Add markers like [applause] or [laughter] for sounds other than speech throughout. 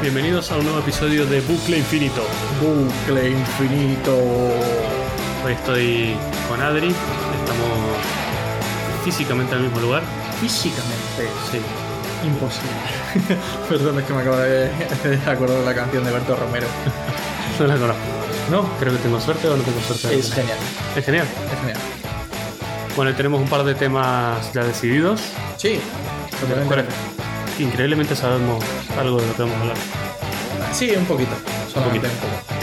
Bienvenidos a un nuevo episodio de Bucle Infinito. Bucle infinito. Hoy estoy con Adri, estamos físicamente en el mismo lugar. Físicamente. Sí. Imposible. [laughs] Perdón, es que me acabo de, de acordar de la canción de Berto Romero. No la conozco. No, Creo que tengo suerte o no tengo suerte. es genial. Es genial. Es genial. Bueno, tenemos un par de temas ya decididos. Sí. de los cuales Increíblemente sabemos algo de lo que vamos a hablar. Sí, un poquito. Poquito. un poco.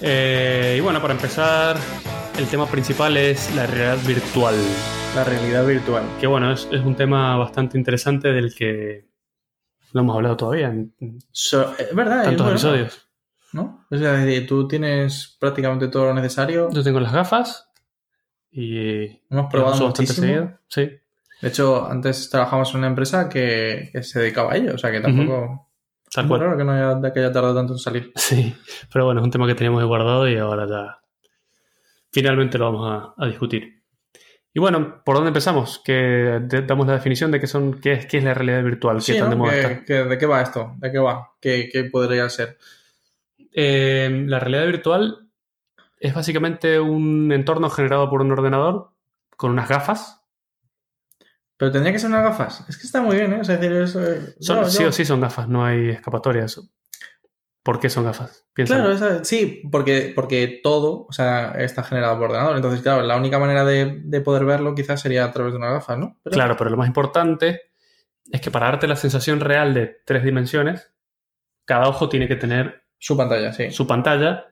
Eh, y bueno, para empezar, el tema principal es la realidad virtual. La realidad virtual. Que bueno, es, es un tema bastante interesante del que no hemos hablado todavía en So- es verdad. tantos episodios. ¿No? Es decir, tú tienes prácticamente todo lo necesario. Yo tengo las gafas y Hemos probado bastante seguido. Sí. De hecho, antes trabajamos en una empresa que, que se dedicaba a ello. O sea, que tampoco... Tal es muy cual. raro que no haya, que haya tardado tanto en salir. Sí, pero bueno, es un tema que teníamos guardado y ahora ya finalmente lo vamos a, a discutir. Y bueno, ¿por dónde empezamos? Que damos la definición de qué, son, qué, es, qué es la realidad virtual, qué Sí, tan de ¿Qué- está. qué- ¿De qué va esto? ¿De qué va? ¿Qué, qué podría ser? Eh, la realidad virtual es básicamente un entorno generado por un ordenador con unas gafas. Pero tendría que ser unas gafas. Es que está muy bien, ¿eh? Decir, es, eh, Son- sí yo- o sí son gafas, no hay escapatoria. Eso. ¿Por qué son gafas? Piénsalo. Claro, esa- sí, porque, porque todo o sea, está generado por ordenador. Entonces, claro, la única manera de, de poder verlo quizás sería a través de unas gafas, ¿no? Pero- Claro, pero lo más importante es que para darte la sensación real de tres dimensiones, cada ojo tiene que tener Su pantalla, sí. su pantalla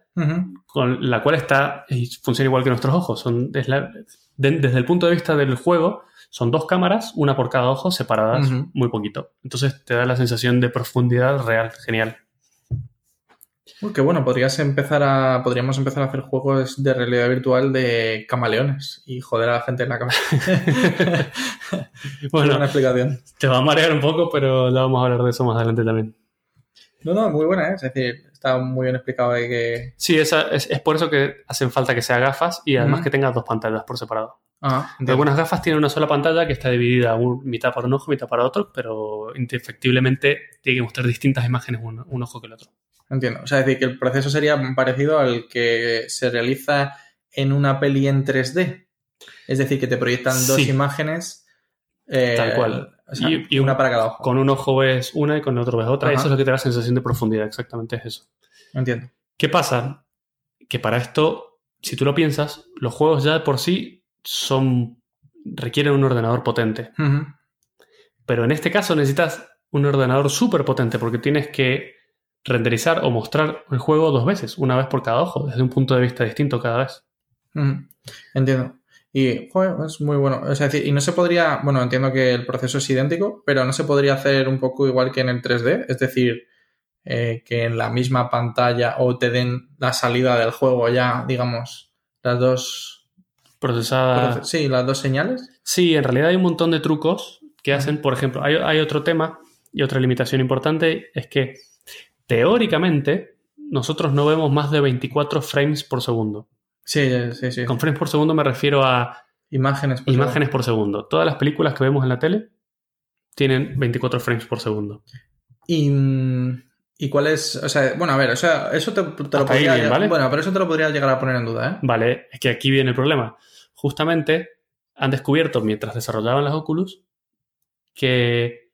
con la cual está y funciona igual que nuestros ojos. Son, es la- de- desde el punto de vista del juego, son dos cámaras, una por cada ojo, separadas muy poquito. Entonces te da la sensación de profundidad real, genial. Uy, qué bueno, podrías empezar a, podríamos empezar a hacer juegos de realidad virtual de camaleones y joder a la gente en la cabeza. [laughs] Bueno, Buena explicación. te va a marear un poco, pero ya vamos a hablar de eso más adelante también. No, no, muy buena, ¿eh? Es decir, está muy bien explicado de que... Sí, esa, es, es por eso que hacen falta que sea gafas y además que tenga dos pantallas por separado. Ah. Algunas gafas tienen una sola pantalla que está dividida un- mitad para un ojo, mitad para otro, pero indefectiblemente tiene que mostrar distintas imágenes un, un ojo que el otro. Entiendo. O sea, es decir, que el proceso sería parecido al que se realiza en una peli en 3D. Es decir, que te proyectan dos imágenes. eh, Tal cual. o sea, Y- y una un- para cada ojo. Con un ojo ves una y con el otro ves otra, y Ajá. eso es lo que te da la sensación de profundidad, exactamente es eso. Entiendo. ¿Qué pasa? Que para esto, si tú lo piensas, los juegos ya de por sí son requieren un ordenador potente. Pero en este caso necesitas un ordenador súper potente porque tienes que renderizar o mostrar el juego dos veces, una vez por cada ojo, desde un punto de vista distinto cada vez. Entiendo. Y, joder, es muy bueno. Es decir, y no se podría, bueno, entiendo que el proceso es idéntico, pero no se podría hacer un poco igual que en el 3D, es decir, eh, que en la misma pantalla o te den la salida del juego ya, digamos, las dos, Procesada. sí, las dos señales. Sí, en realidad hay un montón de trucos que hacen, por ejemplo, hay, hay otro tema y otra limitación importante, es que teóricamente nosotros no vemos más de 24 frames por segundo. Sí, sí, sí. Con frames por segundo me refiero a Imágenes. por imágenes por segundo. Todas las películas que vemos en la tele tienen 24 frames por segundo. Y, mm, ¿Y cuál es? O sea, bueno, a ver, o sea, eso te, te lo podría. bien, ¿vale? Bueno, pero eso te lo podría llegar a poner en duda, ¿eh? Vale, es que aquí viene el problema. Justamente han descubierto, mientras desarrollaban las Oculus, que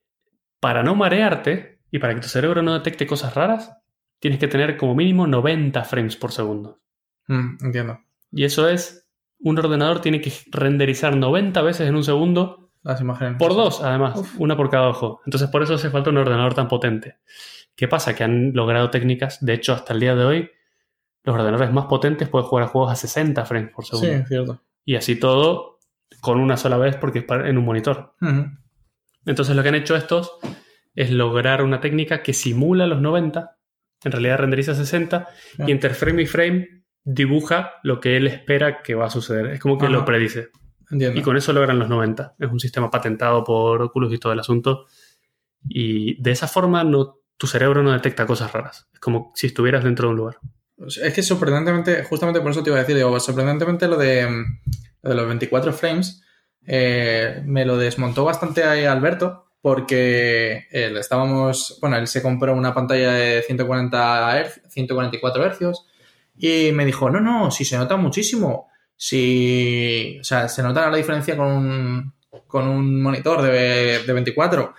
para no marearte y para que tu cerebro no detecte cosas raras, tienes que tener como mínimo 90 frames por segundo. Mm, entiendo. Y eso es, un ordenador tiene que renderizar 90 veces en un segundo Las imágenes. por dos, además, Uf. una por cada ojo. Entonces por eso hace falta un ordenador tan potente. ¿Qué pasa? Que han logrado técnicas, de hecho hasta el día de hoy, los ordenadores más potentes pueden jugar a juegos a 60 frames por segundo. Sí, cierto. Y así todo con una sola vez porque es en un monitor. Entonces lo que han hecho estos es lograr una técnica que simula los 90, en realidad renderiza 60, Ah. y entre frame y frame dibuja lo que él espera que va a suceder. Es como que lo predice. Entiendo. Y con eso logran los 90. Es un sistema patentado por Oculus y todo el asunto. Y de esa forma no, tu cerebro no detecta cosas raras. Es como si estuvieras dentro de un lugar. Es que sorprendentemente, justamente por eso te iba a decir, digo, sorprendentemente lo de, mm, lo de los 24 frames eh, me lo desmontó bastante ahí Alberto porque él estábamos, bueno, él se compró una pantalla de 140 Hz, 144 Hz y me dijo, no, no, si se nota muchísimo, si, o sea, se nota la diferencia con un, con un monitor de, de 24,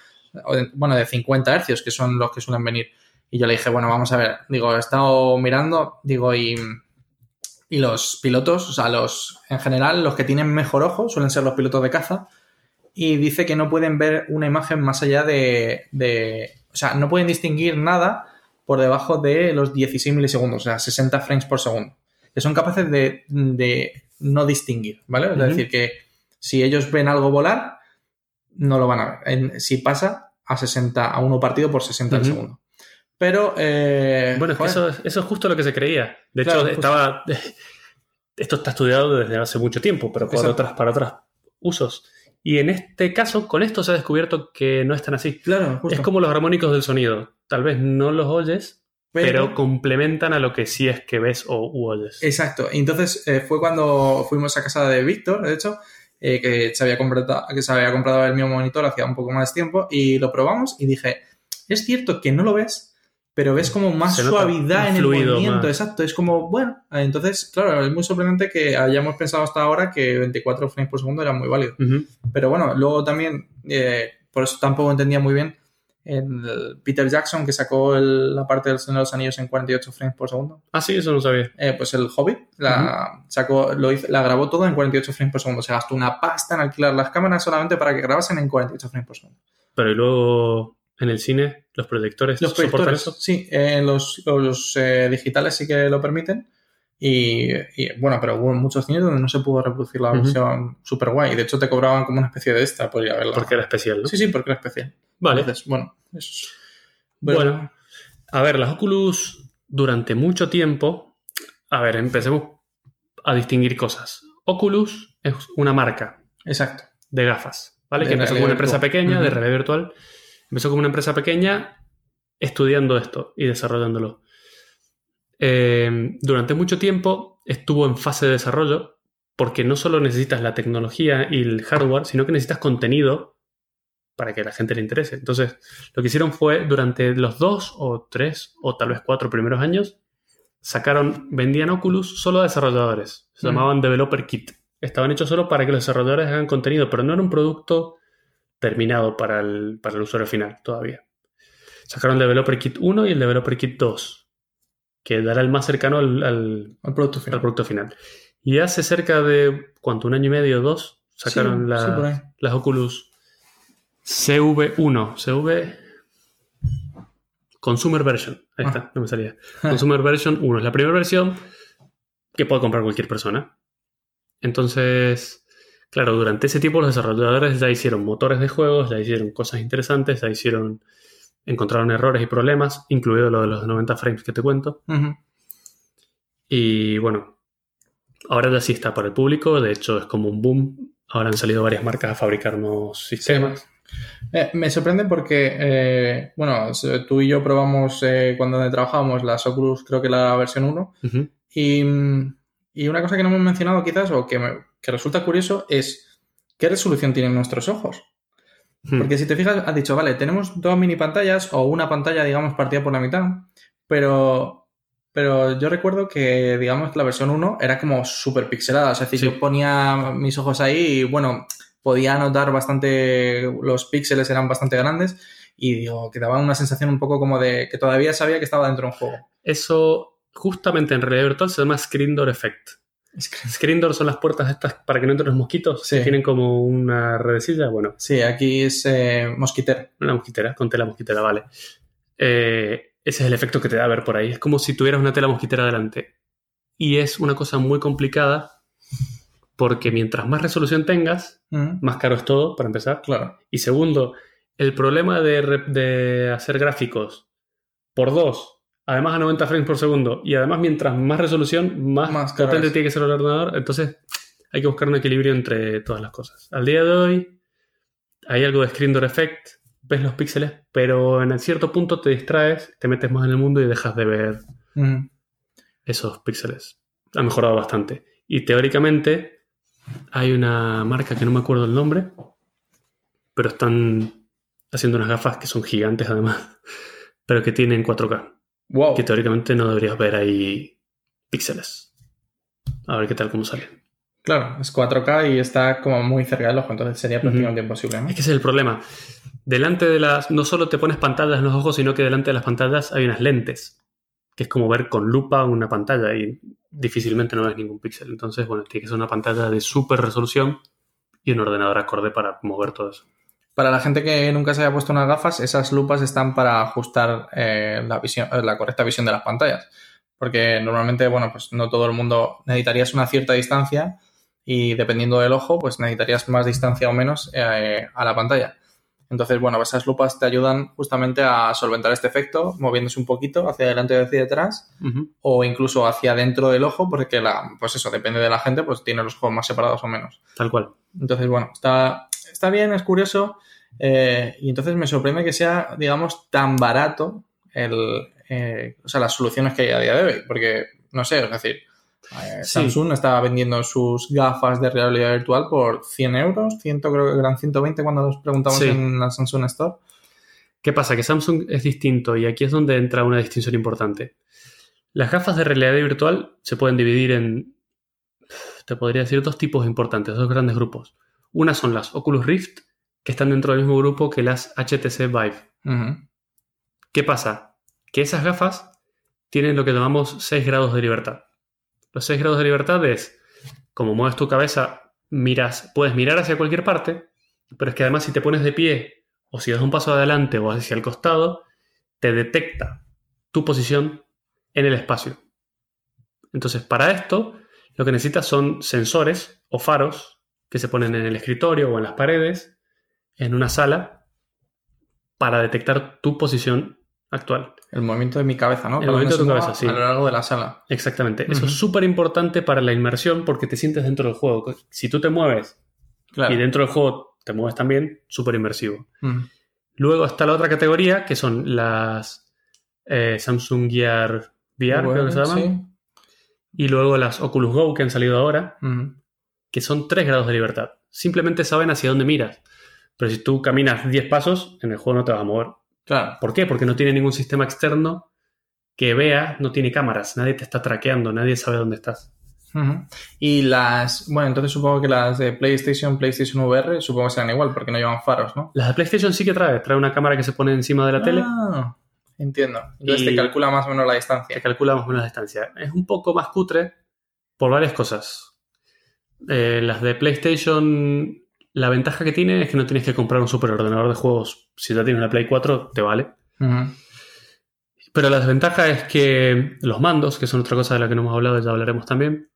o de- bueno, de 50 Hz, que son los que suelen venir. Y yo le dije, bueno, vamos a ver, digo, he estado mirando, digo, y, y los pilotos, o sea, los, en general, los que tienen mejor ojo suelen ser los pilotos de caza, y dice que no pueden ver una imagen más allá de, de- o sea, no pueden distinguir nada por debajo de los 16 milisegundos, o sea, 60 frames por segundo. Que son capaces de, de no distinguir, ¿vale? Es decir, que si ellos ven algo volar, no lo van a ver. En- si pasa a 60, a uno partido por 60 al Ujú. segundo. Pero, eh, Bueno, es que eso, es- eso es justo lo que se creía. De Claro, hecho, justo. estaba. [laughs] Esto está estudiado desde hace mucho tiempo, pero para, otras, para otros usos. Y en este caso, con esto se ha descubierto que no es tan así. claro, justo. Es como los armónicos del sonido. Tal vez no los oyes, pero, complementan a lo que sí es que ves o u oyes. Exacto. Entonces eh, fue cuando fuimos a casa de Víctor, de hecho, eh, que, se había comprado, que se había comprado el mismo monitor hacía un poco más de tiempo y lo probamos y dije, es cierto que no lo ves, pero ves como más nota suavidad en el movimiento. más- Exacto. Es como, bueno, entonces, claro, es muy sorprendente que hayamos pensado hasta ahora que 24 frames por segundo era muy válido. Pero bueno, luego también, eh, por eso tampoco entendía muy bien el Peter Jackson que sacó el- la parte del Señor de los Anillos en 48 frames por segundo. Ah, sí, eso no sabía. Eh, pues el Hobbit la, sacó, lo hizo- la grabó todo en 48 frames por segundo. Se gastó una pasta en alquilar las cámaras solamente para que grabasen en 48 frames por segundo. Pero y luego en el cine, los proyectores, Los soportan proyectores, eso. sí, eh, los, los, eh, digitales sí que lo permiten. Y, y, bueno, pero hubo muchos cines donde no se pudo reproducir la versión super guay. De hecho, te cobraban como una especie de extra por ir a verla. Porque era especial, ¿no? Sí, sí, porque era especial. Vale. Entonces, bueno, es- Bueno, a ver, las Oculus durante mucho tiempo. A ver, empecemos a distinguir cosas. Oculus es una marca Exacto. de gafas, ¿vale? De que empezó como una empresa virtual. pequeña, de realidad virtual. Empezó como una empresa pequeña estudiando esto y desarrollándolo. Eh, durante mucho tiempo estuvo en fase de desarrollo porque no solo necesitas la tecnología y el hardware, sino que necesitas contenido para que a la gente le interese. Entonces, lo que hicieron fue, durante los dos o tres o tal vez cuatro primeros años, sacaron, vendían Oculus solo a desarrolladores. Se Mm. llamaban Developer Kit. Estaban hechos solo para que los desarrolladores hagan contenido, pero no era un producto terminado para el, para el usuario final todavía. Sacaron el Developer Kit 1 y el Developer Kit 2, que dará el más cercano al, al- producto al final. producto final. Y hace cerca de, ¿cuánto? Un año y medio, dos, sacaron Sí, la- sí, las Oculus CV1, CV Consumer Version. Ahí Ah. está, no me salía. [laughs] Consumer Version 1 es la primera versión que puede comprar cualquier persona. Entonces, claro, durante ese tiempo los desarrolladores ya hicieron motores de juegos, ya hicieron cosas interesantes, ya hicieron, encontraron errores y problemas, incluido lo de los 90 frames que te cuento. Y bueno, ahora ya sí está para el público, de hecho es como un boom. Ahora han salido varias marcas a fabricar nuevos sistemas. Eh, me sorprende porque, eh, bueno, tú y yo probamos eh, cuando trabajábamos las Oculus, creo que la versión 1, Ujú. y, mm, y una cosa que no hemos mencionado quizás, o que, me- que resulta curioso, es qué resolución tienen nuestros ojos. Hmm. Porque si te fijas, has dicho, vale, tenemos dos mini pantallas o una pantalla, digamos, partida por la mitad, pero, pero yo recuerdo que, digamos, la versión 1 era como súper pixelada. O sea, es decir, Sí. yo ponía mis ojos ahí y, bueno, podía notar bastante, los píxeles eran bastante grandes y, digo, que daban una sensación un poco como de que todavía sabía que estaba dentro de un juego. Eso justamente en realidad virtual se llama Screen Door Effect. Screen Door son las puertas estas para que no entren los mosquitos. Sí. que tienen como una redecilla. Bueno, Sí, aquí es eh, mosquitero. una mosquitera, con tela mosquitera, vale. Eh, ese es el efecto que te da ver por ahí. Es como si tuvieras una tela mosquitera delante. Y es una cosa muy complicada porque mientras más resolución tengas, Mm, más caro es todo, para empezar. claro. Y segundo, el problema de hacer gráficos por dos, además a 90 frames por segundo, y además mientras más resolución, más, Más potente tiene que ser el ordenador. Entonces hay que buscar un equilibrio entre todas las cosas. Al día de hoy hay algo de screen door effect, ves los píxeles, pero en cierto punto te distraes, te metes más en el mundo y dejas de ver esos píxeles. Ha mejorado bastante. Y teóricamente hay una marca que no me acuerdo el nombre, pero están está haciendo unas gafas que son gigantes además, [laughs] pero que tienen 4K. Wow. Que teóricamente no deberías ver ahí píxeles. A ver qué tal cómo sale. Claro, es 4K y está como muy cerca del ojo, entonces sería prácticamente imposible. ¿no? Es que ese es el problema. Delante de las. No solo te pones pantallas en los ojos, sino que delante de las pantallas hay unas lentes. Que es como ver con lupa una pantalla y difícilmente no ves ningún píxel. Entonces, bueno, tiene que ser una pantalla de súper resolución y un ordenador acorde para mover todo eso. Para la gente que nunca se haya puesto unas gafas, esas lupas están para ajustar eh, la, visión, eh, la correcta visión de las pantallas. Porque normalmente, bueno, pues no todo el mundo necesitarías una cierta distancia y dependiendo del ojo, pues necesitarías más distancia o menos eh, a la pantalla. Entonces, bueno, esas lupas te ayudan justamente a solventar este efecto, moviéndose un poquito hacia adelante o hacia detrás, o incluso hacia dentro del ojo, porque la, pues eso, depende de la gente, pues tiene los ojos más separados o menos. Tal cual. Entonces, bueno, está, está bien, es curioso. eh, y entonces me sorprende que sea, digamos, tan barato el, eh, o sea, las soluciones que hay a día de hoy. Porque, no sé, es decir, eh, Sí. Samsung estaba vendiendo sus gafas de realidad virtual por 100 euros, 100, creo que eran 120 cuando los preguntamos Sí. en la Samsung Store. ¿Qué pasa? Que Samsung es distinto y aquí es donde entra una distinción importante. Las gafas de realidad virtual se pueden dividir en, te podría decir, dos tipos importantes, dos grandes grupos. Una son las Oculus Rift, que están dentro del mismo grupo que las HTC Vive. ¿Qué pasa? Que esas gafas tienen lo que llamamos 6 grados de libertad. Los 6 grados de libertad es, como mueves tu cabeza, miras, puedes mirar hacia cualquier parte, pero es que además si te pones de pie o si das un paso adelante o hacia el costado, te detecta tu posición en el espacio. Entonces, para esto, lo que necesitas son sensores o faros que se ponen en el escritorio o en las paredes, en una sala, para detectar tu posición actual. El movimiento de mi cabeza, ¿no? El Para movimiento de tu cabeza, sí. A lo largo de la sala. Exactamente. Eso es súper importante para la inmersión porque te sientes dentro del juego. Si tú te mueves Claro. y dentro del juego te mueves también, súper inmersivo. Luego está la otra categoría que son las eh, Samsung Gear VR, creo que se llaman. Sí. Y luego las Oculus Go que han salido ahora. Que son 3 grados de libertad. Simplemente saben hacia dónde miras. Pero si tú caminas 10 pasos, en el juego no te vas a mover. Claro. ¿Por qué? Porque no tiene ningún sistema externo que vea, no tiene cámaras, nadie te está traqueando, nadie sabe dónde estás. Y las, bueno, entonces supongo que las de PlayStation, PlayStation VR, supongo que serán igual, porque no llevan faros, ¿no? Las de PlayStation sí que trae, trae una cámara que se pone encima de la tele, Ah, entiendo. Entonces Y- te calcula más o menos la distancia. calcula más o menos la distancia. Es un poco más cutre por varias cosas. Eh, las de PlayStation, la ventaja que tiene es que no tienes que comprar un superordenador de juegos. Si ya tienes una Play 4, te vale. Pero la desventaja es que los mandos, que son otra cosa de la que no hemos hablado, ya hablaremos también,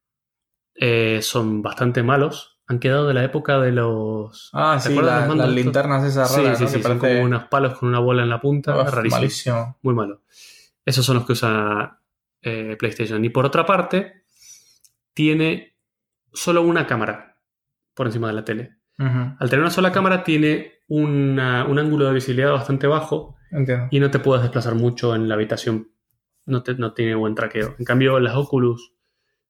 eh, son bastante malos. Han quedado de la época de los... Ah, ¿Te sí, la- los mandos las linternas esas raras, sí, ¿no? sí, que son parece como unos palos con una bola en la punta. Uf, rarísimo. malísimo. Muy malo. Esos son los que usa eh, PlayStation. Y por otra parte, tiene solo una cámara por encima de la tele. Al tener una sola cámara, tiene una- un ángulo de visibilidad bastante bajo Entiendo. y no te puedes desplazar mucho en la habitación. No, te- no tiene buen traqueo. En cambio, las Oculus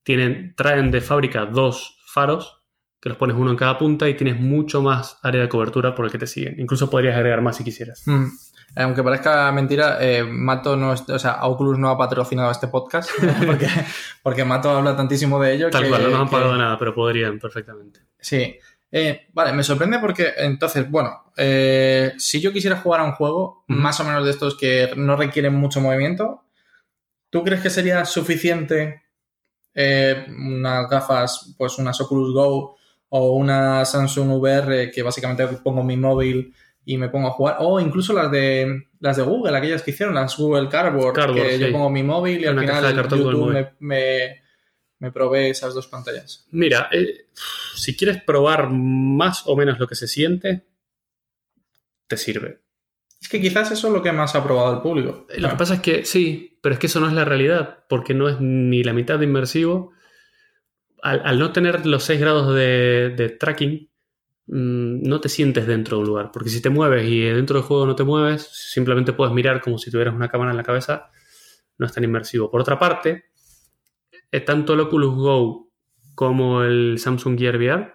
tienen, traen de fábrica dos faros que los pones uno en cada punta y tienes mucho más área de cobertura por el que te siguen. Incluso podrías agregar más si quisieras. Mm. Aunque parezca mentira, eh, Mato no o sea, Oculus no ha patrocinado este podcast [laughs] porque, porque Mato habla tantísimo de ello Tal que, cual, no nos han que- pagado nada, pero podrían perfectamente. Sí. Eh, vale, me sorprende porque entonces, bueno, eh, si yo quisiera jugar a un juego más o menos de estos que no requieren mucho movimiento, ¿tú crees que sería suficiente eh, unas gafas, pues unas Oculus Go o una Samsung VR que básicamente pongo mi móvil y me pongo a jugar? O incluso las de las de Google, aquellas que hicieron, las Google Cardboard, Cardboard, que yo pongo mi móvil y al Una de final YouTube me, me, me provee esas dos pantallas. Mira, eh, si quieres probar más o menos lo que se siente, te sirve. Es que quizás eso es lo que más ha probado el público. Eh, Lo que pasa es que sí, pero es que eso no es la realidad, porque no es ni la mitad de inmersivo. Al, al no tener los 6 grados de, de tracking, no te sientes dentro de un lugar, porque si te mueves y dentro del juego no te mueves, simplemente puedes mirar como si tuvieras una cámara en la cabeza, no es tan inmersivo. Por otra parte, eh, tanto el Oculus Go como el Samsung Gear VR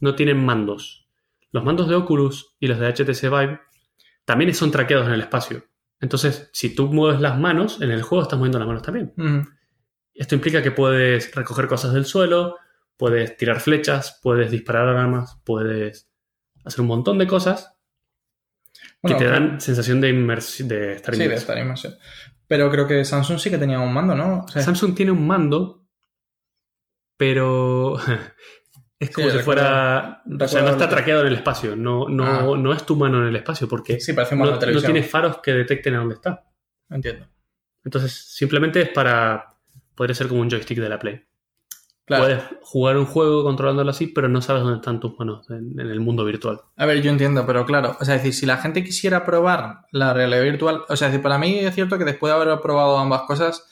no tienen mandos. Los mandos de Oculus y los de HTC Vive también son traqueados en el espacio. Entonces, si tú mueves las manos, en el juego estás moviendo las manos también. Esto implica que puedes recoger cosas del suelo, puedes tirar flechas, puedes disparar armas, puedes hacer un montón de cosas Bueno, que te dan sensación de, estar Sí, de inmerso. estar inmersión. Pero creo que Samsung sí que tenía un mando, ¿no? O sea, Samsung tiene un mando, pero [laughs] es como Sí, si recuerdo- fuera... O sea, no está traqueado en el espacio, no, no, Ah. no es tu mano en el espacio porque sí, parece un no, no tiene faros que detecten a dónde está. Entiendo. Entonces, simplemente es para... Podría ser como un joystick de la Play. Claro. Puedes jugar un juego controlándolo así, pero no sabes dónde están tus manos en, en el mundo virtual. A ver, yo entiendo, pero claro, o sea, es decir, si la gente quisiera probar la realidad virtual, o sea, es decir, para mí es cierto que después de haber probado ambas cosas,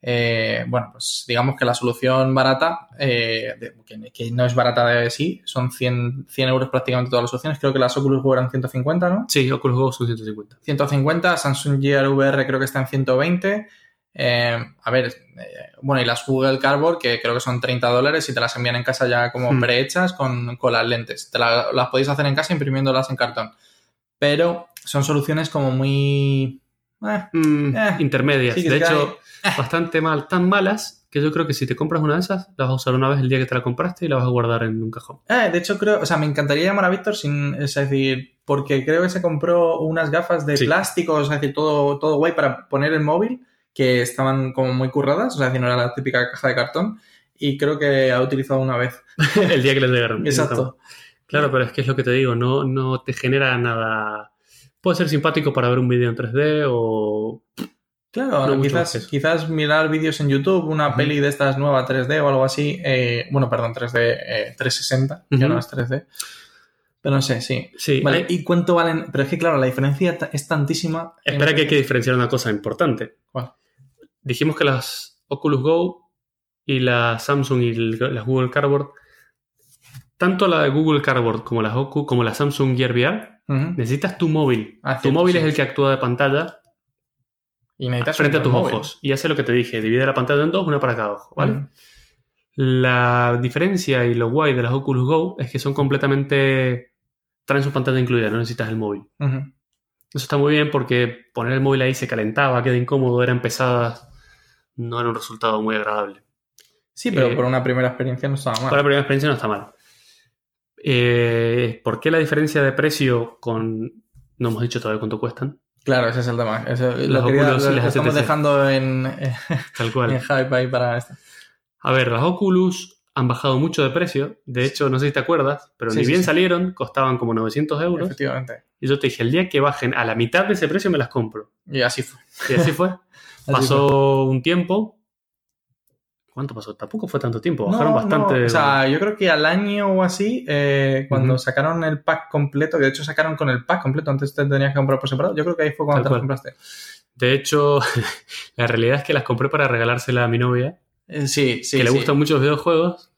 eh, bueno, pues digamos que la solución barata, eh, de- que, que no es barata de sí, son 100, 100 euros prácticamente todas las opciones, creo que las Oculus Go eran 150, ¿no? Sí, Oculus Go son 150. 150, Samsung Gear VR creo que está en 120. Eh, a ver, eh, bueno, y las Google Cardboard, que creo que son 30 dólares y te las envían en casa ya como Hmm. prehechas con, con las lentes. Te la- las podéis hacer en casa imprimiéndolas en cartón. Pero son soluciones como muy... eh, Mm, Eh, intermedias. sí de hecho, [laughs] bastante mal. Tan malas que yo creo que si te compras una de esas, la vas a usar una vez el día que te la compraste y la vas a guardar en un cajón. eh, de hecho, creo, o sea, me encantaría llamar a Víctor sin, es decir, porque creo que se compró unas gafas de Sí. plástico, es decir, todo, todo guay para poner el móvil, que estaban como muy curradas, o sea, que no era la típica caja de cartón, y creo que ha utilizado una vez. [laughs] el día que les llegaron. Exacto. Claro, pero es que es lo que te digo, no, no te genera nada. Puede ser simpático para ver un vídeo en 3D o. Claro, No quizás, quizás mirar vídeos en YouTube, una peli de estas nueva 3D o algo así. eh, bueno, perdón, 3D, eh, 360, ya no es 3D. Pero no sé, sí. Sí, Vale, hay- ¿y cuánto valen? Pero es que, claro, la diferencia es tantísima. en- espera que hay que diferenciar una cosa importante. ¿Cuál? Dijimos que las Oculus Go y la Samsung y las Google Cardboard, tanto la de Google Cardboard como las Ocu, como la Samsung Gear VR, necesitas tu móvil. Ah, tu móvil sí. es el que actúa de pantalla Y frente a tus móvil. ojos. Y hace lo que te dije, divide la pantalla en dos, una para cada ojo, ¿vale? La diferencia y lo guay de las Oculus Go es que son completamente... traen su pantalla incluida, no necesitas el móvil. Eso está muy bien porque poner el móvil ahí se calentaba, queda incómodo, eran pesadas, no era un resultado muy agradable. Sí, pero Eh, por una primera experiencia no estaba mal. Para la primera experiencia no está mal. Eh, ¿Por qué la diferencia de precio con... No hemos dicho todavía cuánto cuestan. Claro, ese es el tema. Eso, lo, Los quería- lo estamos dejando en, eh, [laughs] Tal cual. en hype ahí para esto. A ver, las Oculus han bajado mucho de precio. De hecho, no sé si te acuerdas, pero Sí, ni sí, bien sí. salieron, costaban como 900 euros. Efectivamente. Y yo te dije, el día que bajen a la mitad de ese precio me las compro. Y así fue. Y así fue. [laughs] Pasó un tiempo. ¿Cuánto pasó? Tampoco fue tanto tiempo. Bajaron No, bastante. no, O sea, yo creo que al año o así, eh, cuando sacaron el pack completo, que de hecho sacaron con el pack completo, antes te tenías que comprar por separado, yo creo que ahí fue cuando te cual. compraste. De hecho, [laughs] la realidad es que las compré para regalársela a mi novia, Eh, sí, sí. que le sí. gustan mucho los videojuegos.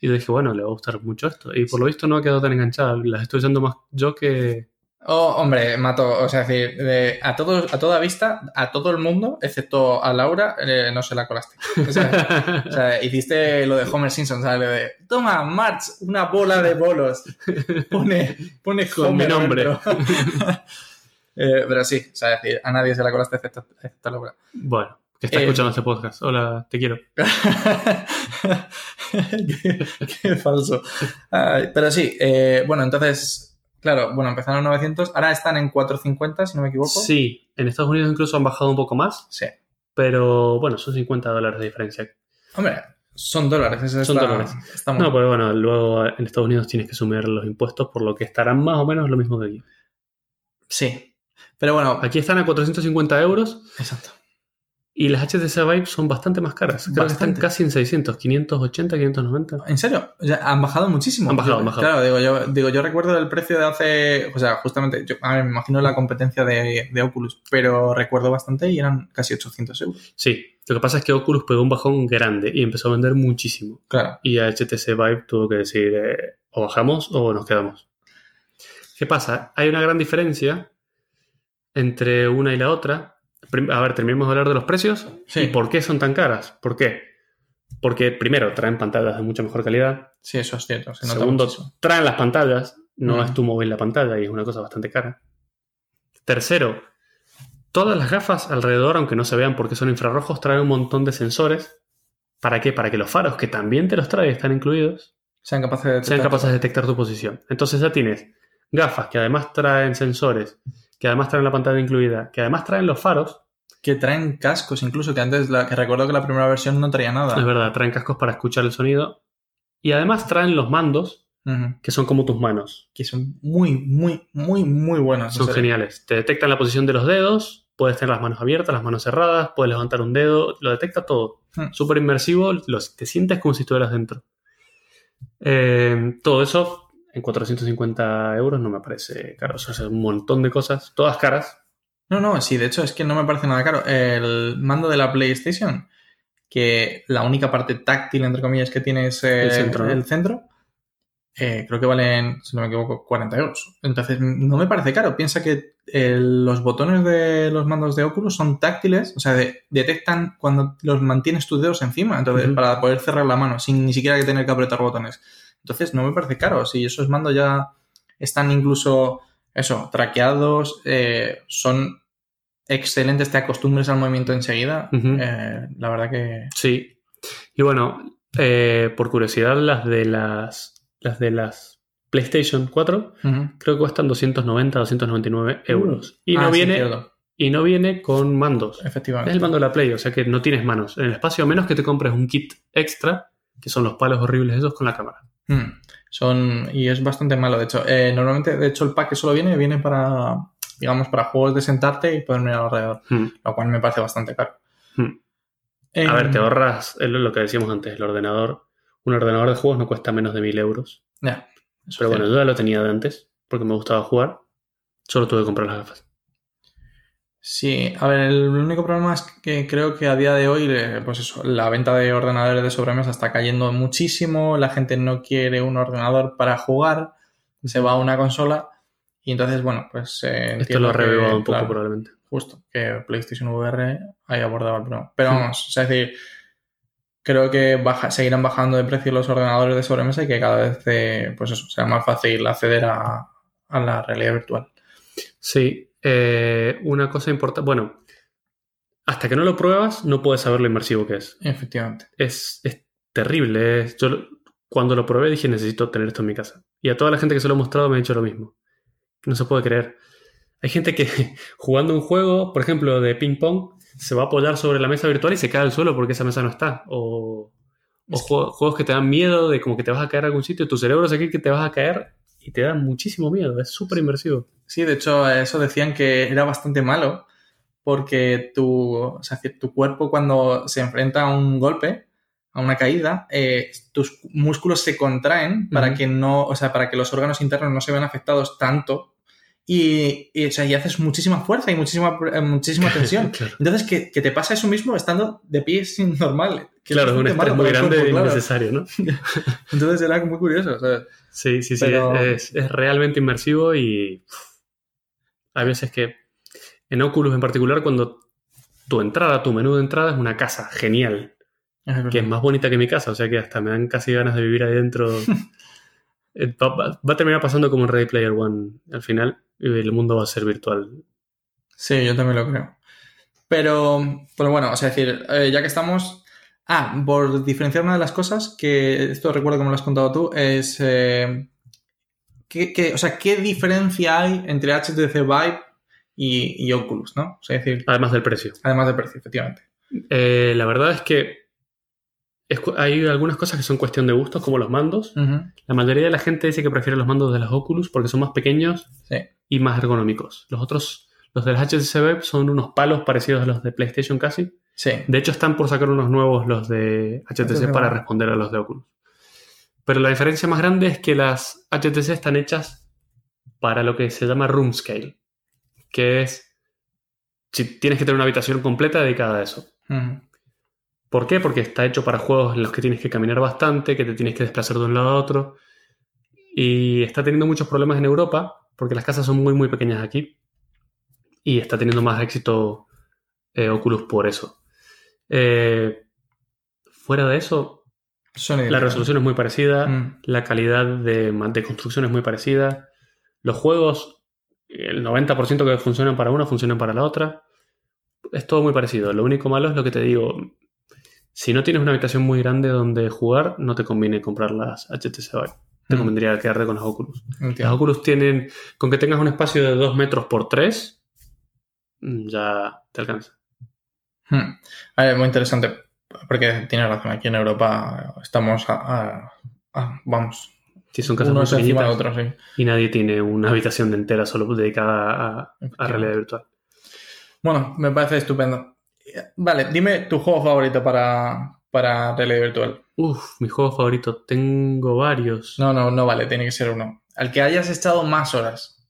Y dije, bueno, le va a gustar mucho esto. Y por lo visto no ha quedado tan enganchada. Las estoy usando más yo que. Oh, hombre, Mato, o sea, es decir, de- a, todos, a toda vista, a todo el mundo, excepto a Laura, eh, no se la colaste. O sea, o sea, hiciste lo de Homer Simpson, ¿sabes? De, toma, March, una bola de bolos. Pone, pone Con mi Homer nombre. [laughs] Eh, pero sí, o sea, es decir, a nadie se la colaste excepto, excepto a Laura. bueno, que está Eh, escuchando este podcast. Hola, te quiero. [laughs] qué, qué falso. Ay, pero sí, bueno, entonces, claro, bueno, empezaron en 900, ahora están en 450, si no me equivoco. Sí, en Estados Unidos incluso han bajado un poco más. Sí. Pero bueno, son 50 dólares de diferencia. Hombre, son dólares. eso Son está- dólares. está muy No, pero bueno, luego en Estados Unidos tienes que sumir los impuestos, por lo que estarán más o menos lo mismo que aquí. Sí. Pero bueno, Aquí están a 450 euros exacto. Y las HTC Vive son bastante más caras. Creo que Bastante. están casi en 600, 580, 590. ¿En serio? O sea, han bajado muchísimo. Han bajado, han bajado. Claro, digo yo, digo, yo recuerdo el precio de hace. O sea, justamente, yo, a ver, me imagino la competencia de, de Oculus, pero recuerdo bastante y eran casi 800 euros. Sí, lo que pasa es que Oculus pegó un bajón grande y empezó a vender muchísimo. Claro. Y a HTC Vive tuvo que decir eh, o bajamos o nos quedamos. ¿Qué pasa? Hay una gran diferencia entre una y la otra. A ver, terminemos de hablar de los precios Sí. y por qué son tan caras. ¿Por qué? Porque primero traen pantallas de mucha mejor calidad. Sí, eso es cierto. Se Segundo, traen las pantallas. No es tu móvil la pantalla y es una cosa bastante cara. Tercero, todas las gafas alrededor, aunque no se vean porque son infrarrojos, traen un montón de sensores. ¿Para qué? Para que los faros, que también te los trae, están incluidos, Sean capaces de sean detectar- capaces de detectar tu posición. Entonces ya tienes gafas que además traen sensores, que además traen la pantalla incluida, que además traen los faros. Que traen cascos, incluso, que antes, la, que recuerdo que la primera versión no traía nada. Es verdad, traen cascos para escuchar el sonido. Y además traen los mandos, que son como tus manos. Que son muy, muy, muy, muy buenos. en Son geniales. Te detectan la posición de los dedos, puedes tener las manos abiertas, las manos cerradas, puedes levantar un dedo, lo detecta todo. Hmm. Súper inmersivo, los- te sientes como si estuvieras dentro. Eh, todo eso en 450 euros no me parece caro. O sea, es un montón de cosas, todas caras. No, no, sí, de hecho es que no me parece nada caro. El mando de la PlayStation, que la única parte táctil, entre comillas, que tiene es El centro, ¿no? el centro, eh, creo que valen, si no me equivoco, 40 euros. Entonces, no me parece caro. Piensa que eh, los botones de los mandos de Oculus son táctiles, o sea, de- detectan cuando los mantienes tus dedos encima, entonces, para poder cerrar la mano, sin ni siquiera que tener que apretar botones. Entonces, no me parece caro. Si esos mandos ya están incluso, eso, traqueados, eh, son excelentes, te acostumbres al movimiento enseguida. Eh, la verdad que. Sí. Y bueno, eh, por curiosidad, las de las, las de las PlayStation 4 Ujú. creo que cuestan 290, 299 euros. Y Ah, no sí, viene, cierto, y no viene con mandos. Es efectivamente. el mando de la Play, o sea que no tienes manos. En el espacio, a menos que te compres un kit extra, que son los palos horribles esos con la cámara. Mm. Son. Y es bastante malo, de hecho. Eh, normalmente, de hecho, el pack que solo viene, viene para. Digamos, para juegos de sentarte y poder mirar alrededor. Hmm. Lo cual me parece bastante caro. Eh, A ver, te ahorras es lo que decíamos antes, el ordenador. Un ordenador de juegos no cuesta menos de 1000 euros. Ya. eso Pero bueno, yo ya lo tenía de antes, porque me gustaba jugar. Solo tuve que comprar las gafas. Sí, a ver, el único problema es que creo que a día de hoy, eh, pues eso, la venta de ordenadores de sobremesa está cayendo muchísimo, la gente no quiere un ordenador para jugar, se va a una consola y entonces, bueno, pues eh, Esto lo revivado un poco claro, probablemente. justo, que PlayStation VR haya abordado el problema. Pero Hmm. vamos, o sea, es decir, creo que baja, seguirán bajando de precio los ordenadores de sobremesa y que cada vez, eh, pues eso, sea más fácil acceder a, a la realidad virtual. Sí, eh, una cosa importante. Bueno, hasta que no lo pruebas, no puedes saber lo inmersivo que es. Efectivamente. Es, es terrible. es- yo cuando lo probé dije necesito tener esto en mi casa. Y a toda la gente que se lo he mostrado me ha dicho lo mismo. No se puede creer. Hay gente que [laughs] jugando un juego, por ejemplo, de ping pong, se va a apoyar sobre la mesa virtual y se cae al suelo porque esa mesa no está. O, o Es que- juegos, que te dan miedo de como que te vas a caer a algún sitio, tu cerebro se cree que te vas a caer y te dan muchísimo miedo. Es súper inmersivo. Sí, de hecho, eso decían que era bastante malo porque tu, o sea, que tu cuerpo cuando se enfrenta a un golpe, a una caída, eh, tus músculos se contraen para que no, o sea, para que los órganos internos no se vean afectados tanto y, y, o sea, y haces muchísima fuerza y muchísima, eh, muchísima [laughs] tensión. Claro. Entonces, que, que te pasa eso mismo estando de pie sin normal. que Claro, es un estrés muy grande cuerpo, e claro. innecesario, ¿no? [laughs] Entonces era muy curioso. Sí, sí, sí. Pero- Es, es- realmente inmersivo y hay veces que en Oculus en particular, cuando tu entrada, tu menú de entrada es una casa genial, que es más bonita que mi casa, o sea que hasta me dan casi ganas de vivir ahí dentro. [laughs] Eh, va, va- va a terminar pasando como en Ready Player One al final y el mundo va a ser virtual. Sí, yo también lo creo. Pero, pero bueno, o sea, decir, eh, ya que estamos. Ah, por diferenciar una de las cosas, que esto recuerdo como lo has contado tú, es. eh, ¿qué, qué- o sea, ¿qué diferencia hay entre HTC Vive y, y Oculus, no? O sea, es decir, Además del precio. además de precio, efectivamente. Eh, la verdad es que es hay algunas cosas que son cuestión de gustos, como los mandos. La mayoría de la gente dice que prefiere los mandos de las Oculus porque son más pequeños Sí. y más ergonómicos. Los otros, los de las HTC Vive, son unos palos parecidos a los de PlayStation casi. Sí. De hecho, están por sacar unos nuevos los de HTC HTC para responder a los de Oculus. Pero la diferencia más grande es que las HTC están hechas para lo que se llama room scale, que es si tienes que tener una habitación completa dedicada a eso. Ujú, ¿Por qué? Porque está hecho para juegos en los que tienes que caminar bastante, que te tienes que desplazar de un lado a otro. Y está teniendo muchos problemas en Europa, porque las casas son muy, muy pequeñas aquí. Y está teniendo más éxito eh, Oculus por eso. Eh, fuera de eso, la resolución es muy parecida, Mm, la calidad de, de construcción es muy parecida. Los juegos el 90% que funcionan para una funcionan para la otra. Es todo muy parecido. Lo único malo es lo que te digo. Si no tienes una habitación muy grande donde jugar, no te conviene comprar las HTC Vive. Te Mm. convendría quedarte con las Oculus. Las. Oculus tienen, con que tengas un espacio de 2 metros por 3, ya te alcanza. Hmm. A ver, muy interesante. Porque tienes razón, aquí en Europa estamos a, a- a- vamos, Si son casas unos muy encima de otros, sí. y nadie tiene una habitación entera solo dedicada a, realidad virtual. Bueno, me parece estupendo. Vale, dime tu juego favorito para, para realidad virtual. Uf, mi juego favorito. Tengo varios. No, no, no vale, tiene que ser uno. Al que hayas estado más horas.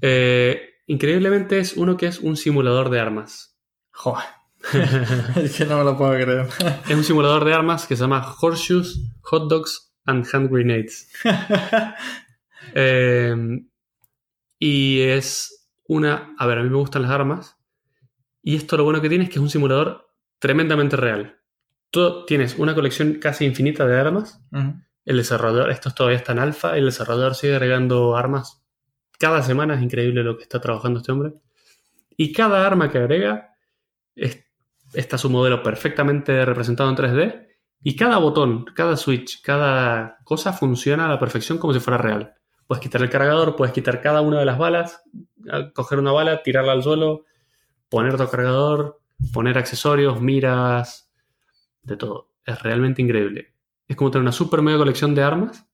Eh, increíblemente es uno que es un simulador de armas. Joder. [laughs] es que no me lo puedo creer. Es un simulador de armas que se llama Horseshoes, Hot Dogs and Hand Grenades. [laughs] Eh, y es una... A ver, a mí me gustan las armas. Y esto lo bueno que tiene es que es un simulador tremendamente real. Tú tienes una colección casi infinita de armas. El desarrollador, esto todavía está en alfa, el desarrollador sigue agregando armas. Cada semana es increíble lo que está trabajando este hombre. Y cada arma que agrega es- está su modelo perfectamente representado en 3D. Y cada botón, cada switch, cada cosa funciona a la perfección como si fuera real. Puedes quitar el cargador, puedes quitar cada una de las balas, coger una bala, tirarla al suelo, poner otro cargador, poner accesorios, miras, de todo. Es realmente increíble. Es como tener una super mega colección de armas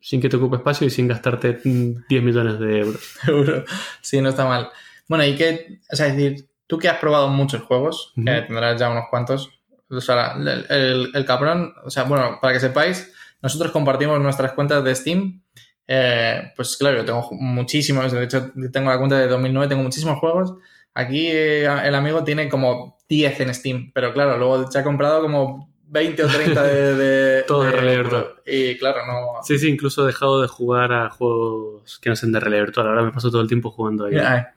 sin que te ocupe espacio y sin gastarte mm, 10 millones de euros. [laughs] Seguro. Sí, no está mal. Bueno, y que, o sea, es decir, tú que has probado muchos juegos, tendrás ya unos cuantos, o sea, el, el- el cabrón, o sea, bueno, para que sepáis, nosotros compartimos nuestras cuentas de Steam. Eh, pues claro, yo tengo muchísimos, de hecho, tengo la cuenta de 2009, tengo muchísimos juegos. Aquí eh, el amigo tiene como 10 en Steam, pero claro, luego se ha comprado como 20 o 30 de... de [laughs] Todo de realidad virtual. Y claro, no... Sí, sí, incluso he dejado de jugar a juegos que no sean de realidad virtual. Ahora me paso todo el tiempo jugando ahí.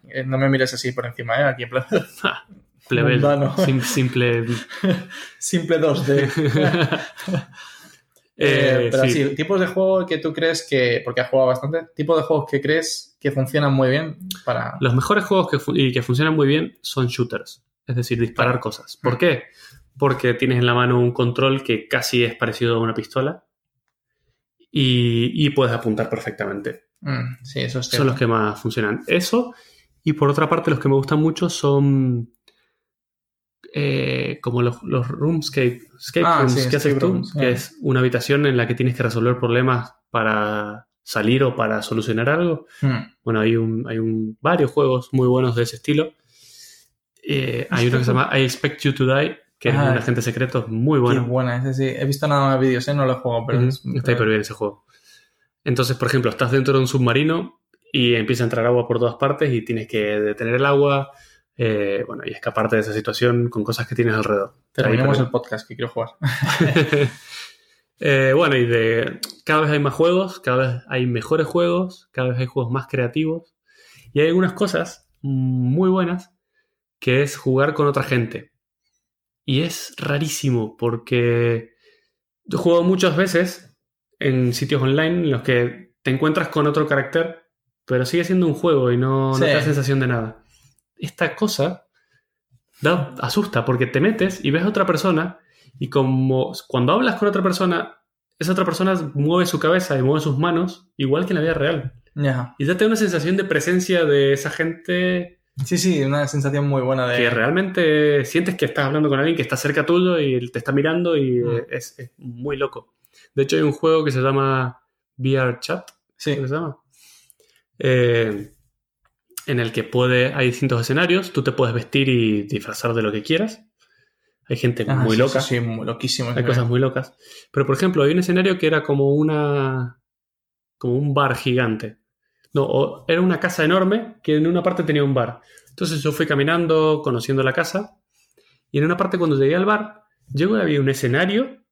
Eh, no me mires así por encima, ¿eh? Aquí en plan... [laughs] Mundano. sim- simple. [laughs] Simple 2D. Eh, Eh, pero sí. sí. tipos de juego que tú crees que, porque has jugado bastante, tipos de juegos que crees que funcionan muy bien para... Los mejores juegos que, y que funcionan muy bien son shooters, es decir, disparar cosas. ¿Por qué? Porque tienes en la mano un control que casi es parecido a una pistola y, y puedes apuntar perfectamente. Mm, sí, eso es Son los que más funcionan. Eso, y por otra parte, los que me gustan mucho son eh, como los, los roomscape, escape Ah, rooms sí, que haces tú, rooms, que es una habitación en la que tienes que resolver problemas para salir o para solucionar algo. Mm, Bueno, hay, un, hay un, varios juegos muy buenos de ese estilo. Eh, hay uno que se llama I Expect You to Die, que es Ah, un agente secreto muy Qué bueno. buena, ese sí. He visto nada más vídeos, ¿eh? No lo he jugado, pero... Es- Está hiper bien ese juego. Entonces, por ejemplo, estás dentro de un submarino y empieza a entrar agua por todas partes y tienes que detener el agua eh, bueno, y escaparte de esa situación con cosas que tienes alrededor. Terminemos Está el podcast, que quiero jugar. [laughs] [laughs] Eh, bueno, y de cada vez hay más juegos, cada vez hay mejores juegos, cada vez hay juegos más creativos y hay algunas cosas muy buenas que es jugar con otra gente. Y es rarísimo porque yo he jugado muchas veces en sitios online en los que te encuentras con otro carácter, pero sigue siendo un juego y no, no te da sensación de nada. Esta cosa da, asusta porque te metes y ves a otra persona y como cuando hablas con otra persona, esa otra persona mueve su cabeza y mueve sus manos igual que en la vida real. Y ya te da una sensación de presencia de esa gente Sí, sí, una sensación muy buena de... que realmente sientes que estás hablando con alguien que está cerca tuyo y te está mirando y Mm. es, es muy loco. De hecho, hay un juego que se llama VR Chat, Sí. ¿cómo se llama? Eh, en el que puede, hay distintos escenarios, tú te puedes vestir y disfrazar de lo que quieras. Hay gente Ah, muy sí, loca, Sí, sí, muy loquísimo. hay cosas muy locas. Pero, por ejemplo, hay un escenario que era como una. como un bar gigante. No, era una casa enorme que en una parte tenía un bar. Entonces yo fui caminando, conociendo la casa, y en una parte cuando llegué al bar, llegó y había un escenario,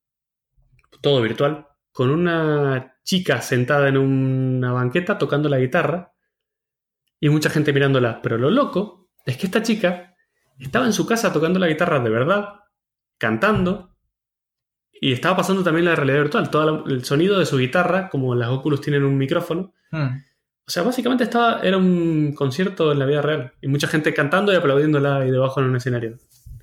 todo virtual, con una chica sentada en una banqueta tocando la guitarra y mucha gente mirándola. Pero lo loco es que esta chica estaba en su casa tocando la guitarra de verdad, cantando, y estaba pasando también la realidad virtual. Todo el sonido de su guitarra, como las Oculus tienen un micrófono, Mm. O sea, básicamente estaba, era un concierto en la vida real. Y mucha gente cantando y aplaudiéndola ahí debajo en un escenario.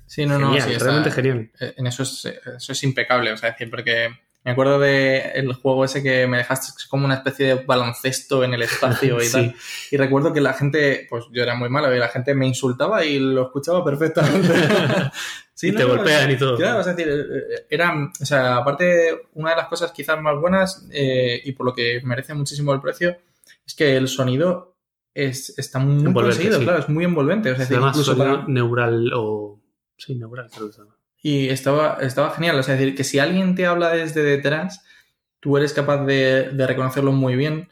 Sí, no, no, Genial, sí, está- realmente genial. eh, En eso es, eso es impecable, o sea, decir, porque me acuerdo del juego ese que me dejaste como una especie de baloncesto en el espacio y [laughs] Sí. tal. Y recuerdo que la gente, pues yo era muy malo y la gente me insultaba y lo escuchaba perfectamente. [laughs] Sí, y no, te no, golpean y todo. Claro, es decir, eh, era, o sea, aparte, una de las cosas quizás más buenas eh, y por lo que merece muchísimo el precio es que el sonido es, está muy Envolvente, conseguido, sí. claro, es muy envolvente. O sea, es Se decir, incluso para- neural o... Sí, neural creo que se llama. y estaba, estaba genial. O sea, es decir, que si alguien te habla desde detrás, tú eres capaz de, de reconocerlo muy bien.